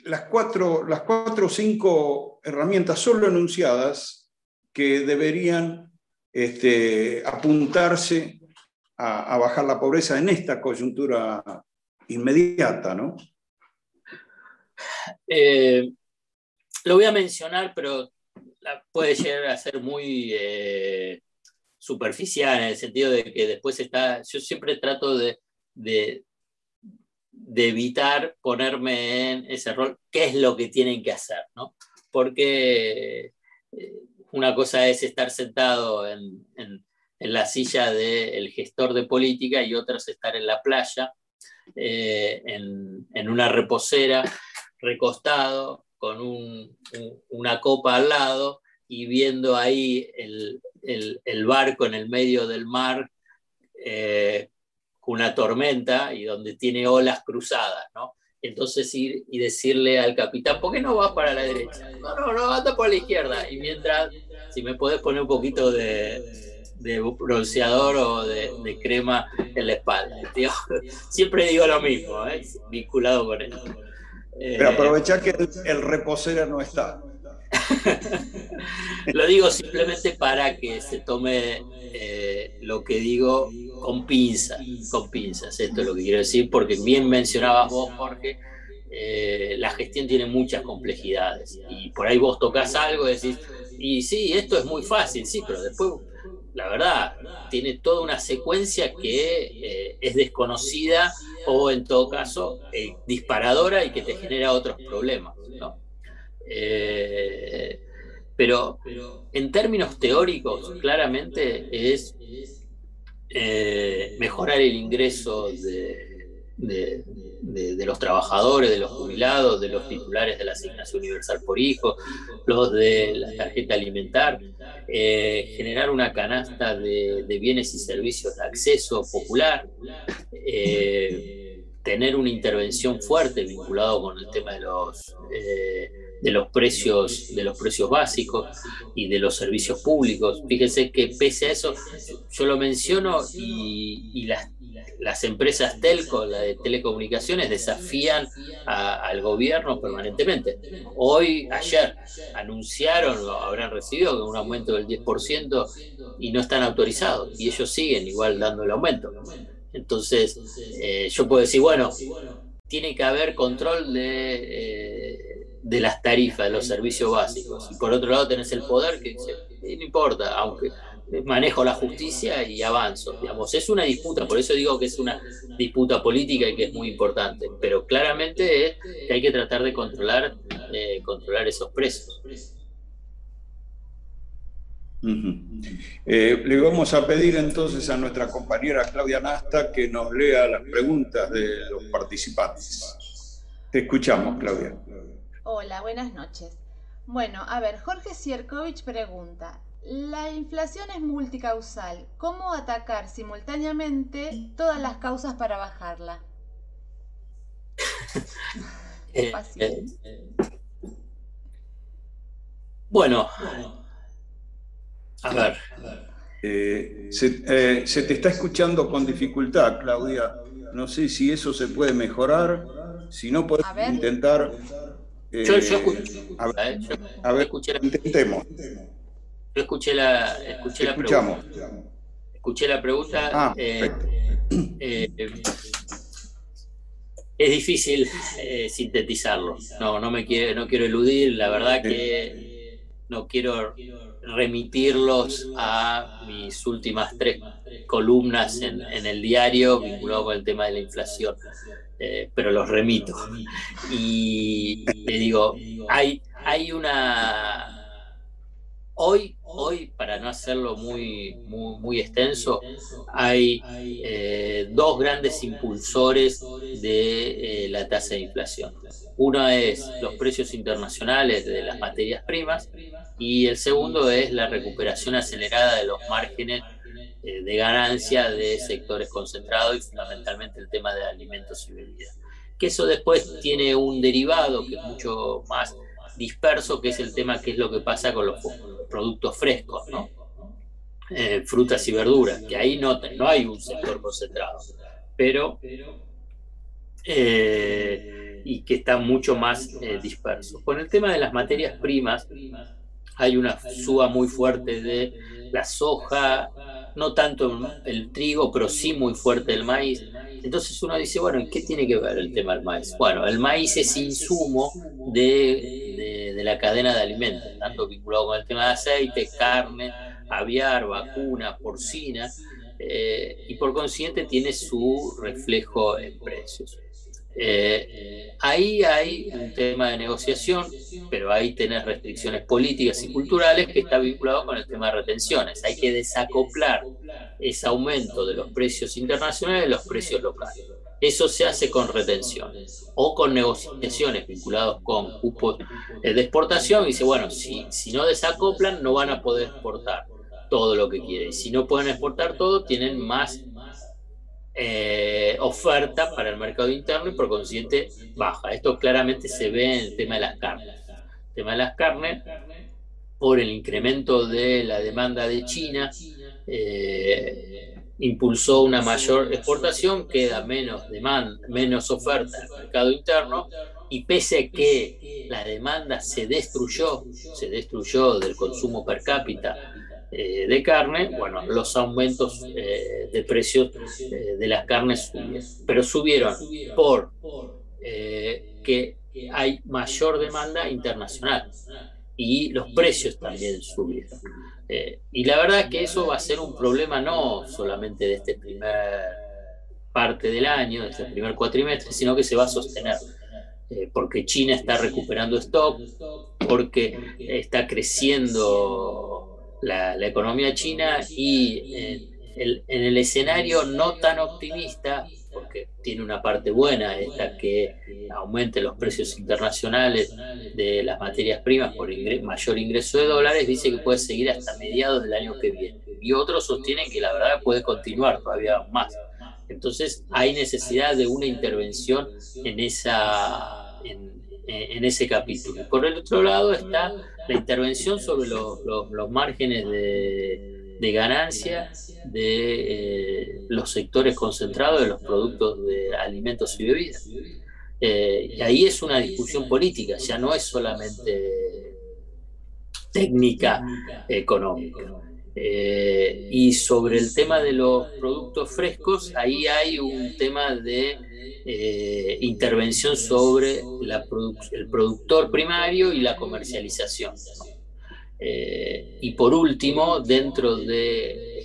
las cuatro, las cuatro o cinco herramientas solo enunciadas que deberían este, apuntarse a, bajar la pobreza en esta coyuntura inmediata, ¿no? Eh, lo voy a mencionar, pero puede llegar a ser muy eh, superficial en el sentido de que después está, yo siempre trato de, de, evitar ponerme en ese rol, qué es lo que tienen que hacer, ¿no? Porque eh, una cosa es estar sentado en, la silla del gestor de política y otra es estar en la playa, eh, en, una reposera, recostado, con una copa al lado y viendo ahí el, barco en el medio del mar eh, una tormenta y donde tiene olas cruzadas, ¿no? entonces ir y decirle al capitán, ¿por qué no vas para la derecha? No, no, no, anda por la izquierda. Y mientras, si me puedes poner un poquito de, bronceador o de, crema en la espalda. *laughs* Siempre digo lo mismo, ¿eh? vinculado con él. Pero aprovecha que el reposero no está. *laughs* lo digo simplemente para que se tome eh, lo que digo con pinzas, con pinzas. Esto es lo que quiero decir, porque bien mencionabas vos, Jorge, eh, la gestión tiene muchas complejidades. Y por ahí vos tocas algo y decís, y sí, esto es muy fácil, sí, pero después, la verdad, tiene toda una secuencia que eh, es desconocida o en todo caso disparadora y que te genera otros problemas. Pero en términos teóricos, claramente es eh, mejorar el ingreso de, los trabajadores, de los jubilados, de los titulares de la asignación universal por hijo, los de la tarjeta alimentar, eh, generar una canasta de, bienes y servicios de acceso popular. Eh, tener una intervención fuerte vinculado con el tema de los, eh, de los precios de los precios básicos y de los servicios públicos. Fíjense que pese a eso, yo lo menciono y, las, las empresas telco, la de telecomunicaciones, desafían al gobierno permanentemente. Hoy, ayer, anunciaron, habrán recibido un aumento del 10% y no están autorizados y ellos siguen igual dando el aumento. Entonces, eh, yo puedo decir, bueno, tiene que haber control de, eh, de las tarifas, de los servicios básicos. Y por otro lado tenés el poder que dice, eh, no importa, aunque manejo la justicia y avanzo. Digamos, es una disputa, por eso digo que es una disputa política y que es muy importante. Pero claramente es que hay que tratar de controlar, controlar esos precios. Eh, le vamos a pedir entonces a nuestra compañera Claudia Nasta que nos lea las preguntas de los participantes. Te escuchamos, Claudia. Hola, buenas noches. Bueno, a ver, Jorge Sierkovich pregunta, la inflación es multicausal. ¿Cómo atacar simultáneamente todas las causas para bajarla? *laughs* Eh, eh, bueno, a ver. Eh, eh, se, te está escuchando con dificultad, Claudia. No sé si eso se puede mejorar. Si no, podemos intentar. Eh, yo, yo, a ver, a ver escuché la, intentemos. Yo escuché la, escuché la pregunta. Escuché la pregunta. Ah, es difícil sintetizarlo. No, no me quiero, no quiero eludir. La verdad que no quiero remitirlos a mis últimas tres columnas en, el diario vinculado con el tema de la inflación, eh, pero los remito. Y le digo, hay, hay una... Hoy, hoy, para no hacerlo muy, muy, extenso, hay eh, dos grandes impulsores de eh, la tasa de inflación. Uno es los precios internacionales de las materias primas y el segundo es la recuperación acelerada de los márgenes eh, de ganancia de sectores concentrados y fundamentalmente el tema de alimentos y bebidas. Que eso después tiene un derivado que es mucho más disperso, que es el tema que es lo que pasa con los productos frescos, ¿no? Eh, frutas y verduras, que ahí no, no hay un sector concentrado, pero eh, y que está mucho más disperso. Con el tema de las materias primas, hay una suba muy fuerte de la soja, no tanto el trigo, pero sí muy fuerte el maíz. Entonces uno dice, bueno, ¿qué tiene que ver el tema del maíz? Bueno, el maíz es insumo de, de, la cadena de alimentos, tanto vinculado con el tema de aceite, carne, aviar, vacuna, porcina, eh, y por consiguiente tiene su reflejo en precios. Eh, ahí hay un tema de negociación, pero ahí tenés restricciones políticas y culturales que está vinculado con el tema de retenciones. Hay que desacoplar ese aumento de los precios internacionales de los precios locales. Eso se hace con retenciones o con negociaciones vinculadas con cupos de exportación. Y dice, bueno, si, si no desacoplan, no van a poder exportar todo lo que quieren. Si no pueden exportar todo, tienen más eh, oferta para el mercado interno y por consiguiente baja. Esto claramente se ve en el tema de las carnes. El tema de las carnes, por el incremento de la demanda de China, eh, impulsó una mayor exportación, queda menos demanda, menos oferta en el mercado interno y pese a que la demanda se destruyó, se destruyó del consumo per cápita eh, de carne, bueno, los aumentos eh, de precios eh, de las carnes subieron, pero subieron por que hay mayor demanda internacional y los precios también subieron. y la verdad que eso va a ser un problema no solamente de este primer parte del año, de este primer cuatrimestre, sino que se va a sostener, porque China está recuperando stock, porque está creciendo la, economía china y en el escenario no tan optimista porque tiene una parte buena, esta que aumente los precios internacionales de las materias primas por mayor ingreso de dólares, dice que puede seguir hasta mediados del año que viene. Y otros sostienen que la verdad puede continuar todavía más. Entonces hay necesidad de una intervención en, esa, en, ese capítulo. Por el otro lado está la intervención sobre los, los márgenes de de ganancia de eh, los sectores concentrados de los productos de alimentos y bebidas. Eh, y ahí es una discusión política, ya no es solamente técnica económica. Eh, y sobre el tema de los productos frescos, ahí hay un tema de intervención sobre el productor primario y la comercialización. Eh, y por último, dentro de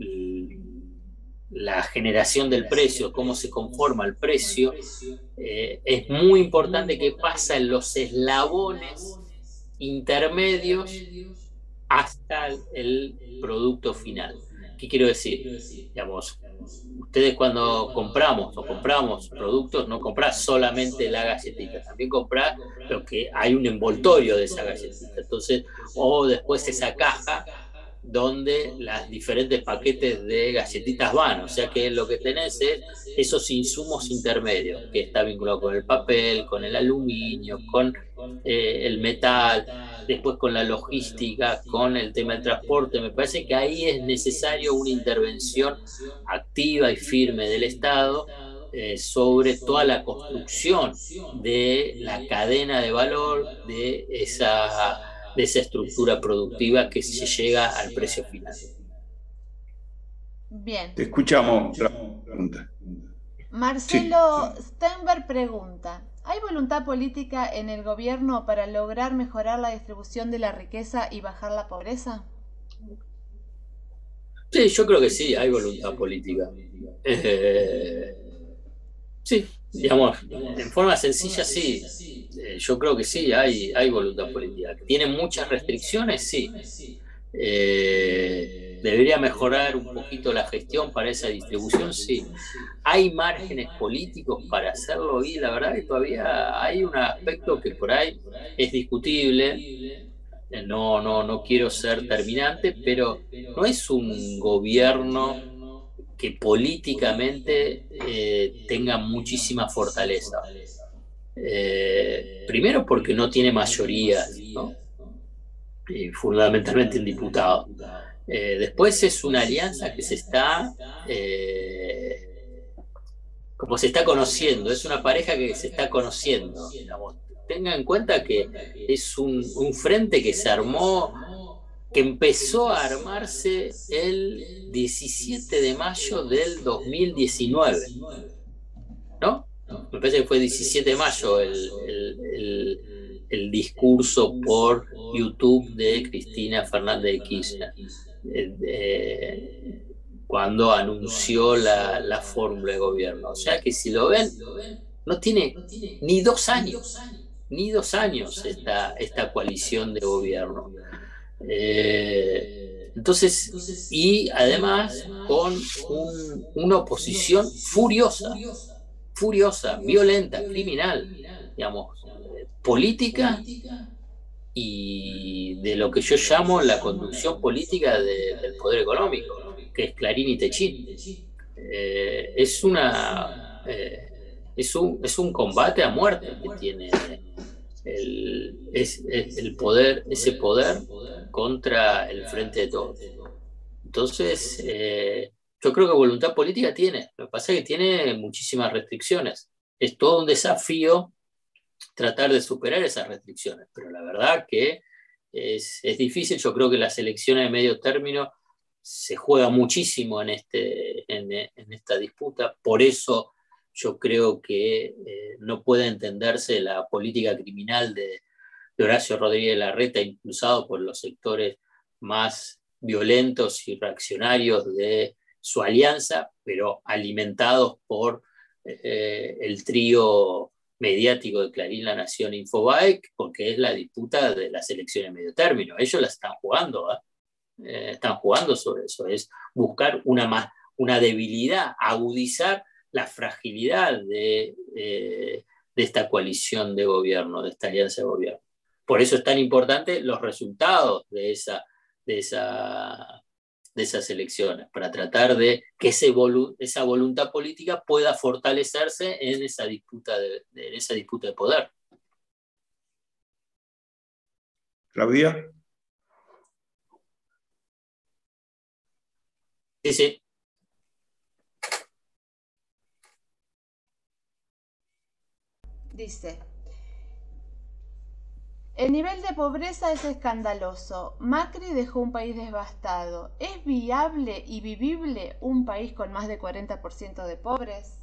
eh, la generación del precio, cómo se conforma el precio, eh, es muy importante que pasa en los eslabones intermedios hasta el producto final. ¿Qué quiero decir? Digamos, ustedes cuando compramos o compramos productos, no compras solamente la galletita, también compras lo que hay un envoltorio de esa galletita. Entonces, o después esa caja donde las diferentes paquetes de galletitas van. O sea que lo que tenés es esos insumos intermedios, que está vinculado con el papel, con el aluminio, con eh, el metal, después con la logística, con el tema del transporte. Me parece que ahí es necesario una intervención activa y firme del Estado eh, sobre toda la construcción de la cadena de valor de esa, de esa estructura productiva que se llega al precio final. Bien. Te escuchamos. Marcelo Stenberg pregunta, ¿hay voluntad política en el gobierno para lograr mejorar la distribución de la riqueza y bajar la pobreza? Sí, yo creo que sí, hay voluntad política. Eh, Sí, digamos, en forma sencilla sí. Eh, yo creo que sí, hay, hay voluntad política. ¿Tiene muchas restricciones? Sí. Eh, ¿Debería mejorar un poquito la gestión para esa distribución? Sí. ¿Hay márgenes políticos para hacerlo? Y la verdad que todavía hay un aspecto que por ahí es discutible. No, no, no quiero ser terminante, pero no es un gobierno que políticamente eh, tenga muchísima fortaleza. Eh, primero porque no tiene mayoría, fundamentalmente en diputado. Eh, después es una alianza que se está, como se está conociendo, es una pareja que se está conociendo. Tenga en cuenta que es un, frente que se armó que empezó a armarse el 17 de mayo del 2019. ¿No? Me parece que fue 17 de mayo el, discurso por YouTube de Cristina Fernández de Kirchner, eh, cuando anunció la, la fórmula de gobierno. O sea que si lo ven, no tiene ni dos años, ni dos años esta, esta coalición de gobierno. Eh, entonces, y además con una oposición furiosa, furiosa, violenta, criminal, digamos, política y de lo que yo llamo la conducción política del poder económico, que es Clarín y Techín. Eh, es una eh, es un, es un combate a muerte que tiene el, es, el poder, ese poder contra el frente de todos. Entonces, eh, yo creo que voluntad política tiene. Lo que pasa es que tiene muchísimas restricciones. Es todo un desafío tratar de superar esas restricciones, pero la verdad que es, difícil. Yo creo que las elecciones de medio término se juega muchísimo en, este, en, esta disputa. Por eso yo creo que eh, no puede entenderse la política criminal de, Horacio Rodríguez Larreta, impulsado por los sectores más violentos y reaccionarios de su alianza, pero alimentados por eh, el trío mediático de Clarín, La Nación, Infobae, porque es la disputa de las elecciones medio término. Ellos la están jugando, ¿eh? Eh, están jugando sobre eso, es buscar una, una debilidad, agudizar la fragilidad de, eh, de esta coalición de gobierno, de esta alianza de gobierno. Por eso es tan importante los resultados de, esa, de, esa, de esas elecciones, para tratar de que ese esa voluntad política pueda fortalecerse en esa disputa de, en esa disputa de poder. Claudia. Sí, sí. Dice, el nivel de pobreza es escandaloso. Macri dejó un país devastado. ¿Es viable y vivible un país con más de 40% de pobres?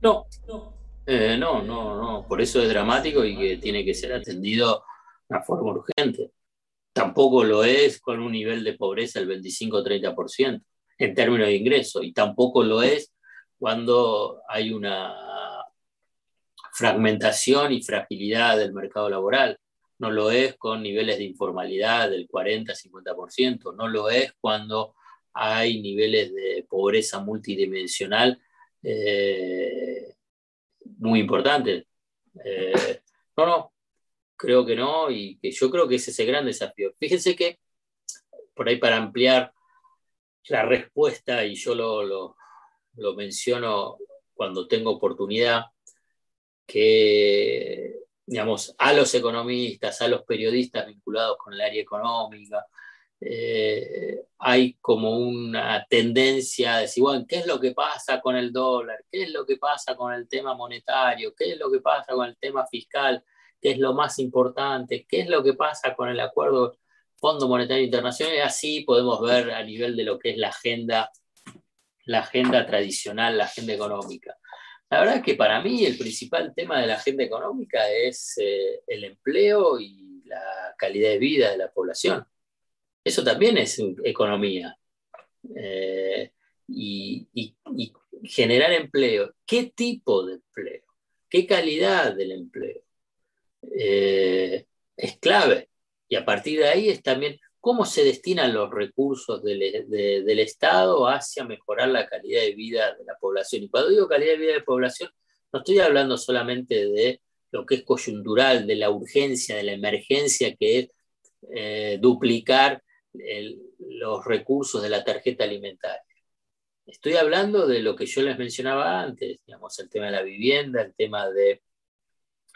No, no. Eh, no, no, no. Por eso es dramático y que tiene que ser atendido de una forma urgente. Tampoco lo es con un nivel de pobreza del 25-30% en términos de ingreso. Y tampoco lo es cuando hay una fragmentación y fragilidad del mercado laboral. No lo es con niveles de informalidad del 40-50%. No lo es cuando hay niveles de pobreza multidimensional eh, muy importantes. Eh, no, no, creo que no y que yo creo que ese es el gran desafío. Fíjense que, por ahí para ampliar la respuesta, y yo lo, lo menciono cuando tengo oportunidad, que, digamos, a los economistas, a los periodistas vinculados con el área económica, eh, hay como una tendencia a decir, bueno, ¿qué es lo que pasa con el dólar? ¿Qué es lo que pasa con el tema monetario? ¿Qué es lo que pasa con el tema fiscal? ¿Qué es lo más importante? ¿Qué es lo que pasa con el acuerdo Fondo Monetario Internacional? Y así podemos ver a nivel de lo que es la agenda, la agenda tradicional, la agenda económica. La verdad que para mí el principal tema de la agenda económica es eh, el empleo y la calidad de vida de la población. Eso también es economía. Eh, y, generar empleo. ¿Qué tipo de empleo? ¿Qué calidad del empleo? Eh, es clave. Y a partir de ahí es también cómo se destinan los recursos del, Estado hacia mejorar la calidad de vida de la población. Y cuando digo calidad de vida de la población, no estoy hablando solamente de lo que es coyuntural, de la urgencia, de la emergencia, que es eh, duplicar los recursos de la tarjeta alimentaria. Estoy hablando de lo que yo les mencionaba antes, digamos, el tema de la vivienda, el tema del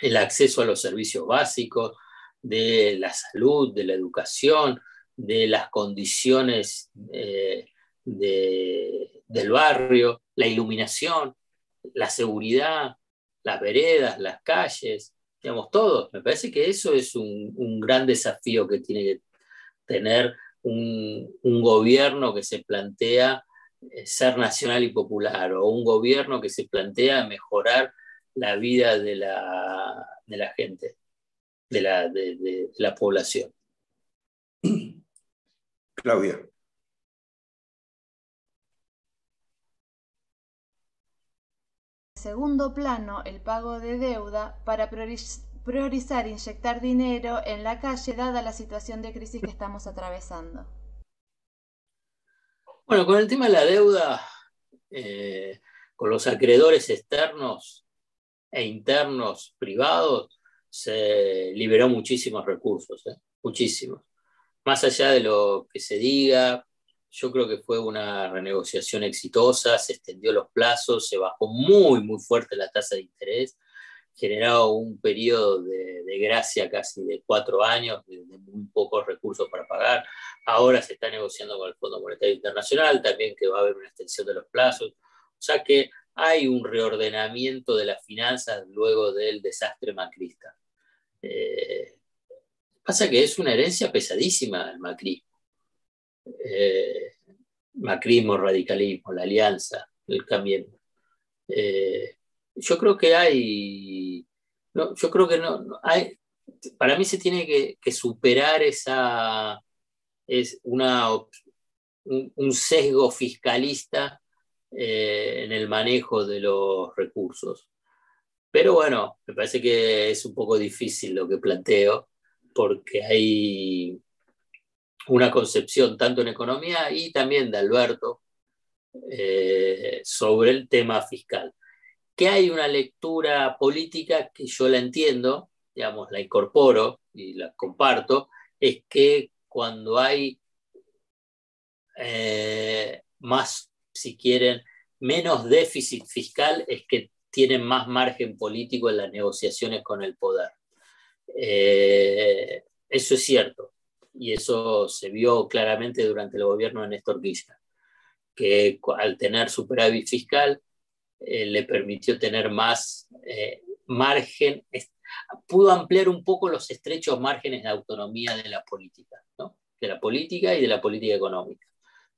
el acceso a los servicios básicos, de la salud, de la educación, de las condiciones eh, del barrio, la iluminación, la seguridad, las veredas, las calles, digamos, todo. Me parece que eso es un, gran desafío que tiene que tener un, gobierno que se plantea eh, ser nacional y popular o un gobierno que se plantea mejorar la vida de la, gente, de la, de la población. Claudia. segundo plano el pago de deuda para priorizar inyectar dinero en la calle dada la situación de crisis que estamos atravesando. Bueno, con el tema de la deuda, eh, con los acreedores externos e internos privados, se liberó muchísimos recursos, ¿eh? muchísimos más allá de lo que se diga, yo creo que fue una renegociación exitosa, se extendió los plazos, se bajó muy, muy fuerte la tasa de interés, generado un periodo de, gracia casi de cuatro años, de, muy pocos recursos para pagar. Ahora se está negociando con el Fondo Monetario Internacional, también que va a haber una extensión de los plazos. O sea que hay un reordenamiento de las finanzas luego del desastre macrista. Eh, Pasa que es una herencia pesadísima el macrismo. Eh, macrismo, radicalismo, la alianza, el cambio. Eh, yo creo que hay, no, yo creo que no, hay, para mí se tiene que, superar esa, es una, un, sesgo fiscalista eh, en el manejo de los recursos. Pero bueno, me parece que es un poco difícil lo que planteo, porque hay una concepción tanto en economía y también de Alberto eh, sobre el tema fiscal. Que hay una lectura política que yo la entiendo, digamos, la incorporo y la comparto, es que cuando hay eh, más, si quieren, menos déficit fiscal, es que tienen más margen político en las negociaciones con el poder. Eh, eso es cierto, y eso se vio claramente durante el gobierno de Néstor Kirchner, que al tener superávit fiscal eh, le permitió tener más margen, pudo ampliar un poco los estrechos márgenes de autonomía de la política, de la política y de la política económica.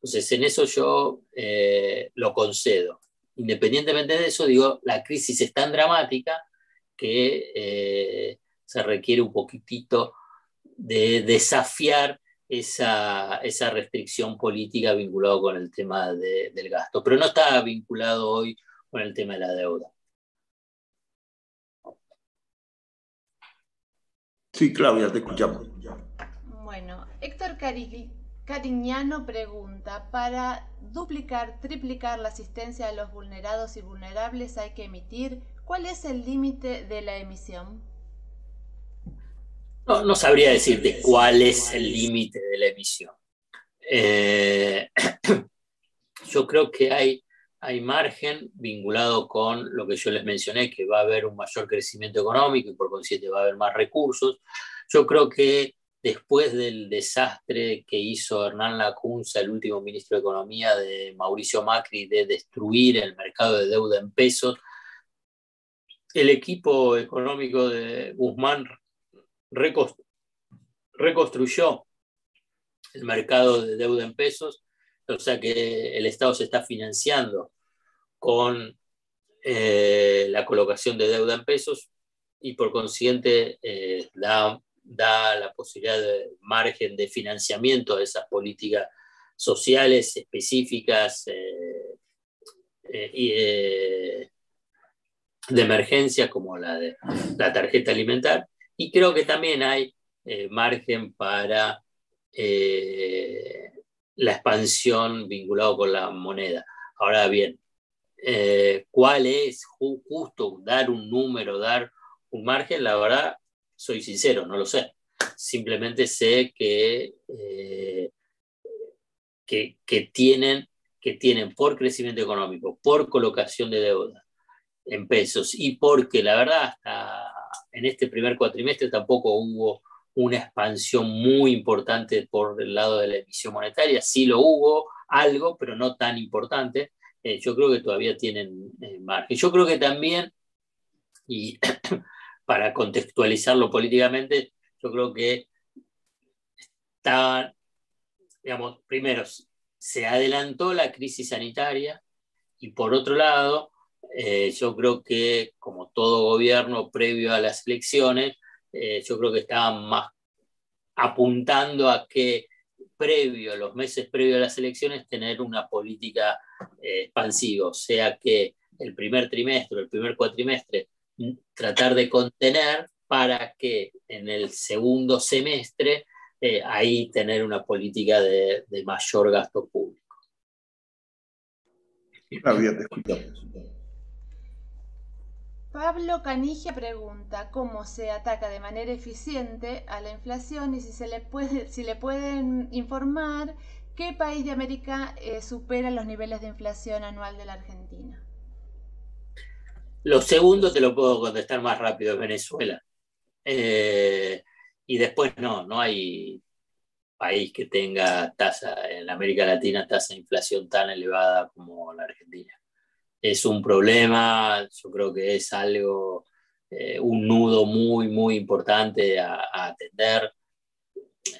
Entonces, en eso yo eh, lo concedo. Independientemente de eso, digo, la crisis es tan dramática que eh, se requiere un poquitito de desafiar esa, esa restricción política vinculada con el tema del gasto. Pero no está vinculado hoy con el tema de la deuda. Sí, Claudia, te escuchamos. Bueno, Héctor Cariñano pregunta, para duplicar, triplicar la asistencia a los vulnerados y vulnerables hay que emitir, ¿cuál es el límite de la emisión? No, no sabría decirte cuál es el límite de la emisión. Eh, *clears throat* yo creo que hay hay margen vinculado con lo que yo les mencioné, que va a haber un mayor crecimiento económico y por consiguiente va a haber más recursos. Yo creo que después del desastre que hizo Hernán Lacunza, el último ministro de Economía de Mauricio Macri, de destruir el mercado de deuda en pesos, el equipo económico de Guzmán reconstruyó el mercado de deuda en pesos, o sea que el Estado se está financiando con eh, la colocación de deuda en pesos y por consiguiente eh, da, la posibilidad de margen de financiamiento de esas políticas sociales específicas eh, y, de emergencia como la de la tarjeta alimentar. Y creo que también hay margen para la expansión vinculado con la moneda. Ahora bien, eh, cuál es justo dar un número, dar un margen, la verdad, soy sincero, no lo sé. Simplemente sé que, eh, que, tienen, que tienen por crecimiento económico, por colocación de deuda en pesos y porque la verdad hasta en este primer cuatrimestre tampoco hubo una expansión muy importante por el lado de la emisión monetaria. Sí lo hubo, algo, pero no tan importante. Eh, yo creo que todavía tienen eh, margen. Yo creo que también, y *coughs* para contextualizarlo políticamente, yo creo que está, digamos, primero, se adelantó la crisis sanitaria y por otro lado, eh, yo creo que como todo gobierno previo a las elecciones, yo creo que estaban más apuntando a que previo, los meses previos a las elecciones, tener una política eh, expansiva, o sea que el primer trimestre, el primer cuatrimestre, tratar de contener para que en el segundo semestre eh, ahí tener una política de, mayor gasto público. Pablo Canigia pregunta cómo se ataca de manera eficiente a la inflación y si, se le, puede, si le pueden informar qué país de América eh, supera los niveles de inflación anual de la Argentina. Lo segundo te lo puedo contestar más rápido, es Venezuela. Eh, y después no, no hay país que tenga tasa en América Latina, tasa de inflación tan elevada como la Argentina es un problema, yo creo que es algo, eh, un nudo muy, muy importante a, atender.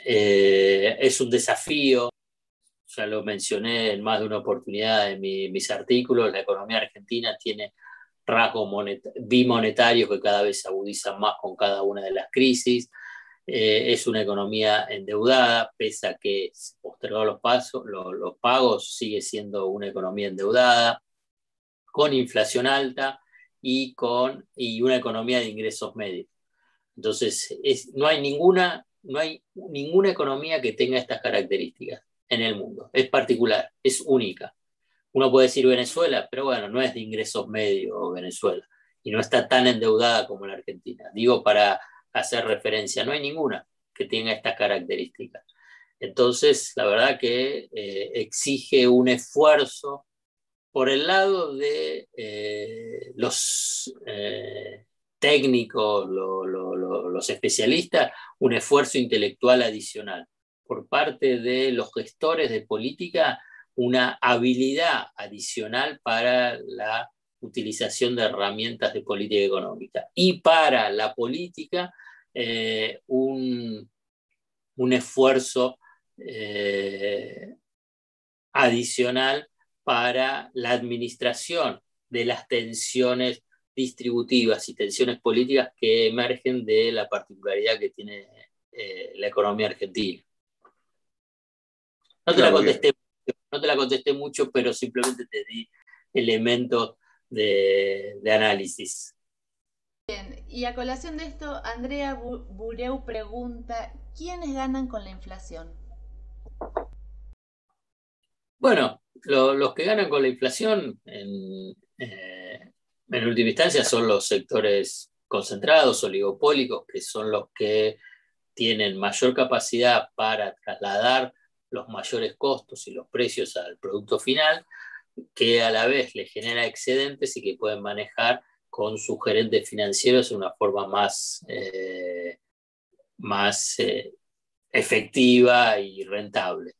Eh, es un desafío, ya lo mencioné en más de una oportunidad en mis artículos, la economía argentina tiene rasgos bimonetarios que cada vez se agudizan más con cada una de las crisis. Eh, es una economía endeudada, pese a que se postergaron los, los pagos, sigue siendo una economía endeudada con inflación alta y, con, y una economía de ingresos medios. Entonces, no, hay ninguna, no hay ninguna economía que tenga estas características en el mundo. Es particular, es única. Uno puede decir Venezuela, pero bueno, no es de ingresos medios Venezuela y no está tan endeudada como la Argentina. Digo para hacer referencia, no hay ninguna que tenga estas características. Entonces, la verdad que eh, exige un esfuerzo por el lado de eh, los eh, técnicos, los especialistas, un esfuerzo intelectual adicional. Por parte de los gestores de política, una habilidad adicional para la utilización de herramientas de política económica. Y para la política, eh, un, esfuerzo eh, adicional para la administración de las tensiones distributivas y tensiones políticas que emergen de la particularidad que tiene eh, la economía argentina. No te, la contesté, no te la contesté mucho, pero simplemente te di elementos de, análisis. Bien, y a colación de esto, Andrea Bureu pregunta, ¿quiénes ganan con la inflación? Bueno, los que ganan con la inflación en, eh, última instancia son los sectores concentrados, oligopólicos, que son los que tienen mayor capacidad para trasladar los mayores costos y los precios al producto final, que a la vez le genera excedentes y que pueden manejar con sus gerentes financieros de una forma más, eh, más eh, efectiva y rentable.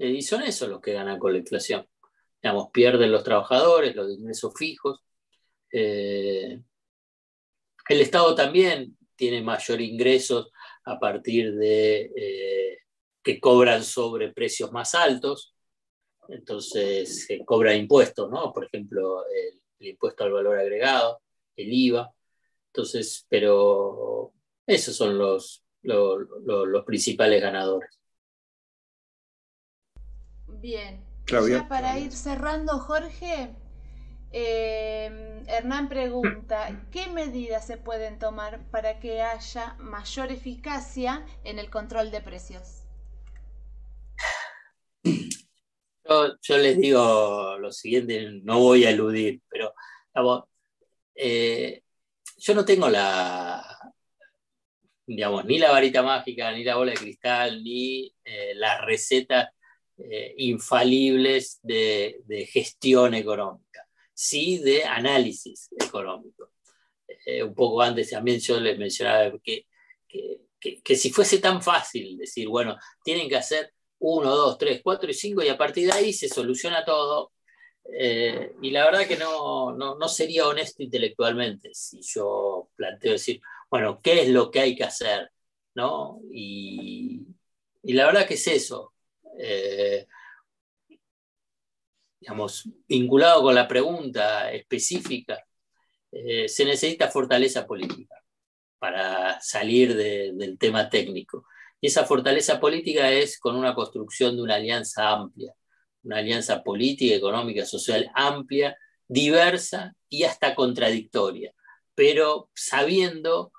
Eh, y son esos los que ganan con la inflación. Digamos, pierden los trabajadores, los ingresos fijos. el Estado también tiene mayor ingresos a partir de que cobran sobre precios más altos entonces se cobra impuestos, ¿no? Por ejemplo, el, impuesto al valor agregado, el IVA. Entonces, pero esos son los, los, principales ganadores. Bien. Ya para ir cerrando, Jorge, eh, Hernán pregunta, ¿qué medidas se pueden tomar para que haya mayor eficacia en el control de precios? Yo, les digo lo siguiente, no voy a eludir, pero eh, yo no tengo la, digamos, ni la varita mágica, ni la bola de cristal, ni eh, las recetas eh, infalibles de, gestión económica, sí de análisis económico. un poco antes también yo les mencionaba que, que si fuese tan fácil decir, bueno, tienen que hacer 1, 2, 3, 4 y 5 y a partir de ahí se soluciona todo. Eh, y la verdad que no, no, sería honesto intelectualmente si yo planteo decir, bueno, ¿qué es lo que hay que hacer? ¿No? Y, la verdad que es eso. Eh, digamos, vinculado con la pregunta específica, eh, se necesita fortaleza política para salir del tema técnico. Y esa fortaleza política es con una construcción de una alianza amplia, una alianza política, económica, social amplia, diversa y hasta contradictoria, pero sabiendo,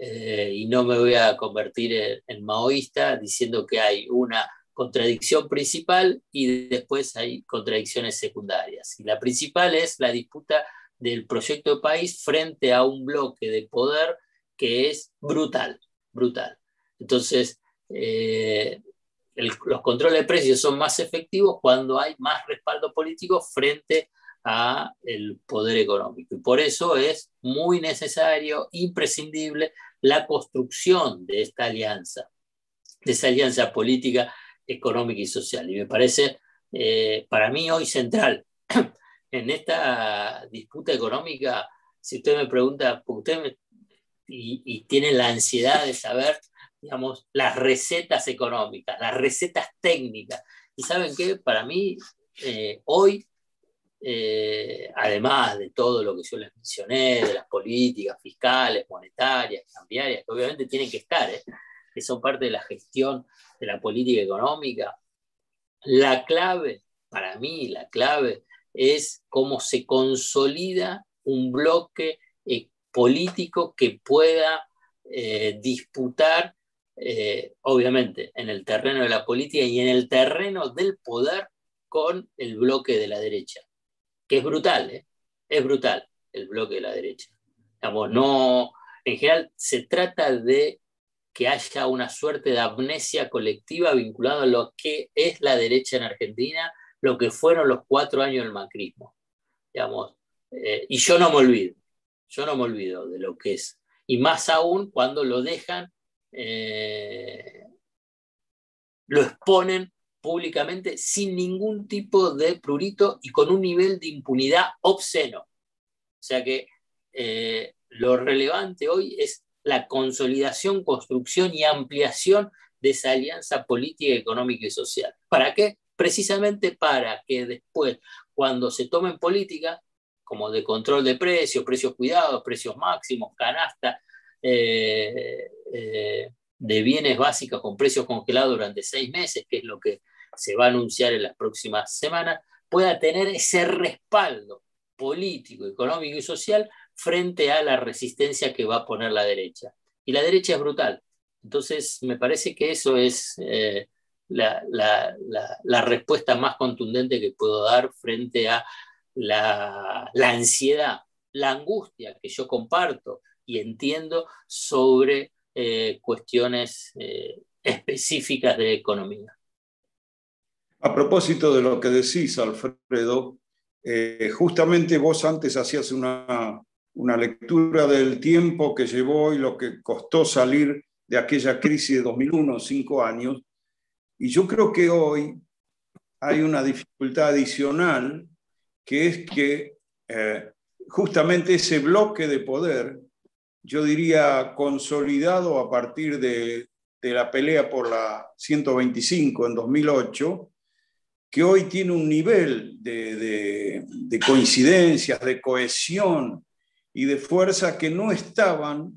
eh, y no me voy a convertir en, maoísta diciendo que hay una contradicción principal y después hay contradicciones secundarias. Y la principal es la disputa del proyecto de país frente a un bloque de poder que es brutal, brutal. Entonces, eh, los controles de precios son más efectivos cuando hay más respaldo político frente a el poder económico. Y por eso es muy necesario, imprescindible, la construcción de esta alianza, de esa alianza política, económica y social. Y me parece, eh, para mí hoy central, *clears throat* en esta disputa económica, si usted me pregunta, usted y, y tiene la ansiedad de saber digamos, las recetas económicas, las recetas técnicas. Y saben qué, para mí, eh, hoy, eh, además de todo lo que yo les mencioné, de las políticas fiscales, monetarias, cambiarias, que obviamente tienen que estar. Que son parte de la gestión de la política económica, la clave, para mí, la clave es cómo se consolida un bloque eh, político que pueda eh, disputar, eh, obviamente, en el terreno de la política y en el terreno del poder con el bloque de la derecha, que es brutal, es brutal el bloque de la derecha. no, en general se trata de que haya una suerte de amnesia colectiva vinculada a lo que es la derecha en Argentina, lo que fueron los cuatro años del macrismo. Digamos, y yo no me olvido, yo no me olvido de lo que es. Y más aún cuando lo dejan, eh, lo exponen públicamente sin ningún tipo de prurito y con un nivel de impunidad obsceno. O sea que eh, lo relevante hoy es la consolidación, construcción y ampliación de esa alianza política, económica y social. ¿Para qué? Precisamente para que después, cuando se tomen política, como de control de precios, precios cuidados, precios máximos, canasta eh, eh, de bienes básicos con precios congelados durante seis meses, que es lo que se va a anunciar en las próximas semanas, pueda tener ese respaldo político, económico y social frente a la resistencia que va a poner la derecha. Y la derecha es brutal. Entonces, me parece que eso es eh, la, la, respuesta más contundente que puedo dar frente a la, ansiedad, la angustia que yo comparto y entiendo sobre eh, cuestiones eh, específicas de economía. A propósito de lo que decís, Alfredo, justamente vos antes hacías una, una lectura del tiempo que llevó y lo que costó salir de aquella crisis de 2001, cinco años, y yo creo que hoy hay una dificultad adicional que es que eh, justamente ese bloque de poder, yo diría consolidado a partir de, la pelea por la 125 en 2008, que hoy tiene un nivel de, coincidencias, de cohesión y de fuerza que no estaban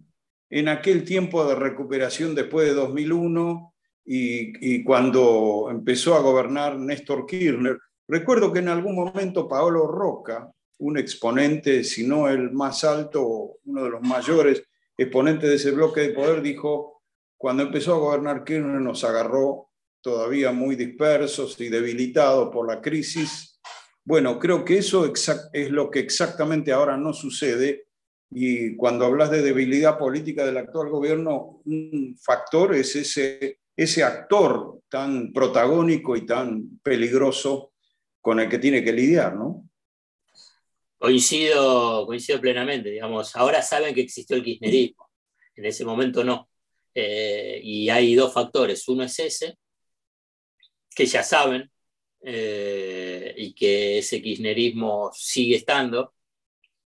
en aquel tiempo de recuperación después de 2001 y, cuando empezó a gobernar Néstor Kirchner. Recuerdo que en algún momento Paolo Roca, un exponente, si no el más alto, uno de los mayores exponentes de ese bloque de poder, dijo, cuando empezó a gobernar Kirchner nos agarró todavía muy dispersos y debilitados por la crisis. Bueno, creo que eso es lo que exactamente ahora no sucede y cuando hablas de debilidad política del actual gobierno, un factor es ese, ese actor tan protagónico y tan peligroso con el que tiene que lidiar, ¿no? Coincido, coincido plenamente, digamos, ahora saben que existió el kirchnerismo, en ese momento no. Eh, y hay dos factores, uno es ese, que ya saben, eh, y que ese kirchnerismo sigue estando,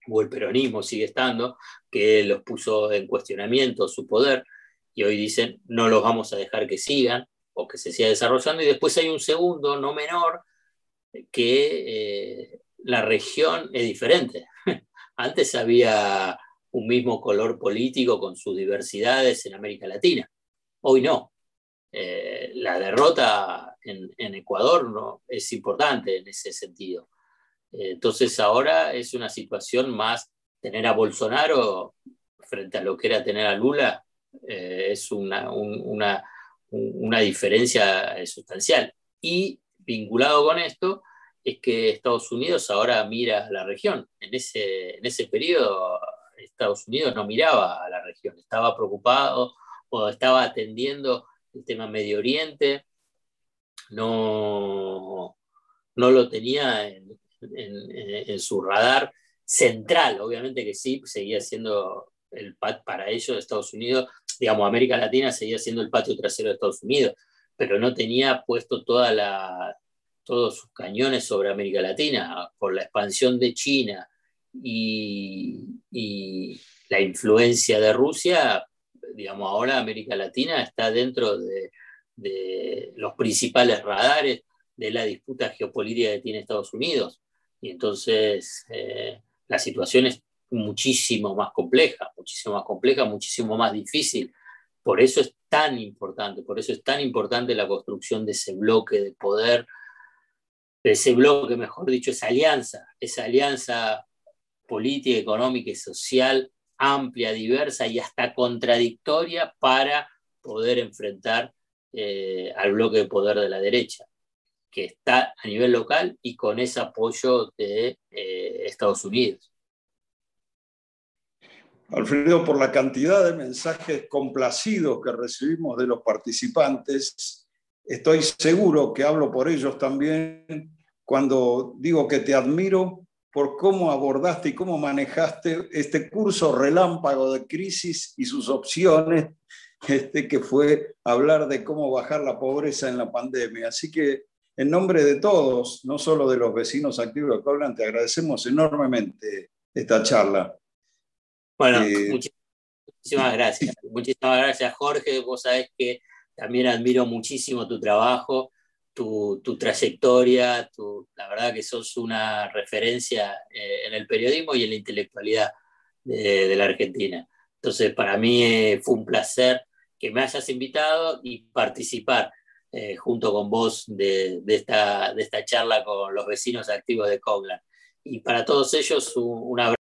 o el peronismo sigue estando, que los puso en cuestionamiento su poder, y hoy dicen, no los vamos a dejar que sigan o que se siga desarrollando, y después hay un segundo, no menor, que eh, la región es diferente. *laughs* Antes había un mismo color político con sus diversidades en América Latina. Hoy no. Eh, la derrota en, Ecuador no, es importante en ese sentido. Entonces ahora es una situación más tener a Bolsonaro frente a lo que era tener a Lula, eh, es una, una, una diferencia sustancial. Y vinculado con esto es que Estados Unidos ahora mira a la región. En ese, en ese periodo Estados Unidos no miraba a la región, estaba preocupado o estaba atendiendo el tema Medio Oriente, no, no lo tenía en, en, su radar central, obviamente que sí, seguía siendo el pat para ellos, Estados Unidos, digamos, América Latina seguía siendo el patio trasero de Estados Unidos, pero no tenía puesto toda la, todos sus cañones sobre América Latina por la expansión de China y, la influencia de Rusia, digamos, ahora América Latina está dentro de, los principales radares de la disputa geopolítica que tiene Estados Unidos. Y entonces eh, la situación es muchísimo más compleja, muchísimo más compleja, muchísimo más difícil. Por eso es tan importante, por eso es tan importante la construcción de ese bloque de poder ese bloque, mejor dicho, esa alianza, esa alianza política, económica y social amplia, diversa y hasta contradictoria para poder enfrentar eh, al bloque de poder de la derecha, que está a nivel local y con ese apoyo de eh, Estados Unidos. Alfredo, por la cantidad de mensajes complacidos que recibimos de los participantes, estoy seguro que hablo por ellos también cuando digo que te admiro por cómo abordaste y cómo manejaste este curso relámpago de crisis y sus opciones, este, que fue hablar de cómo bajar la pobreza en la pandemia. Así que en nombre de todos, no solo de los vecinos activos de Coblan, te agradecemos enormemente esta charla. Bueno, eh, muchísimas gracias. Muchísimas gracias, Jorge. Vos sabés que también admiro muchísimo tu trabajo tu, trayectoria, la verdad que sos una referencia eh, en el periodismo y en la intelectualidad de, la Argentina. Entonces, para mí eh, fue un placer que me hayas invitado y participar eh, junto con vos de, esta, de esta charla con los vecinos activos de Coglan. Y para todos ellos, un, un abrazo.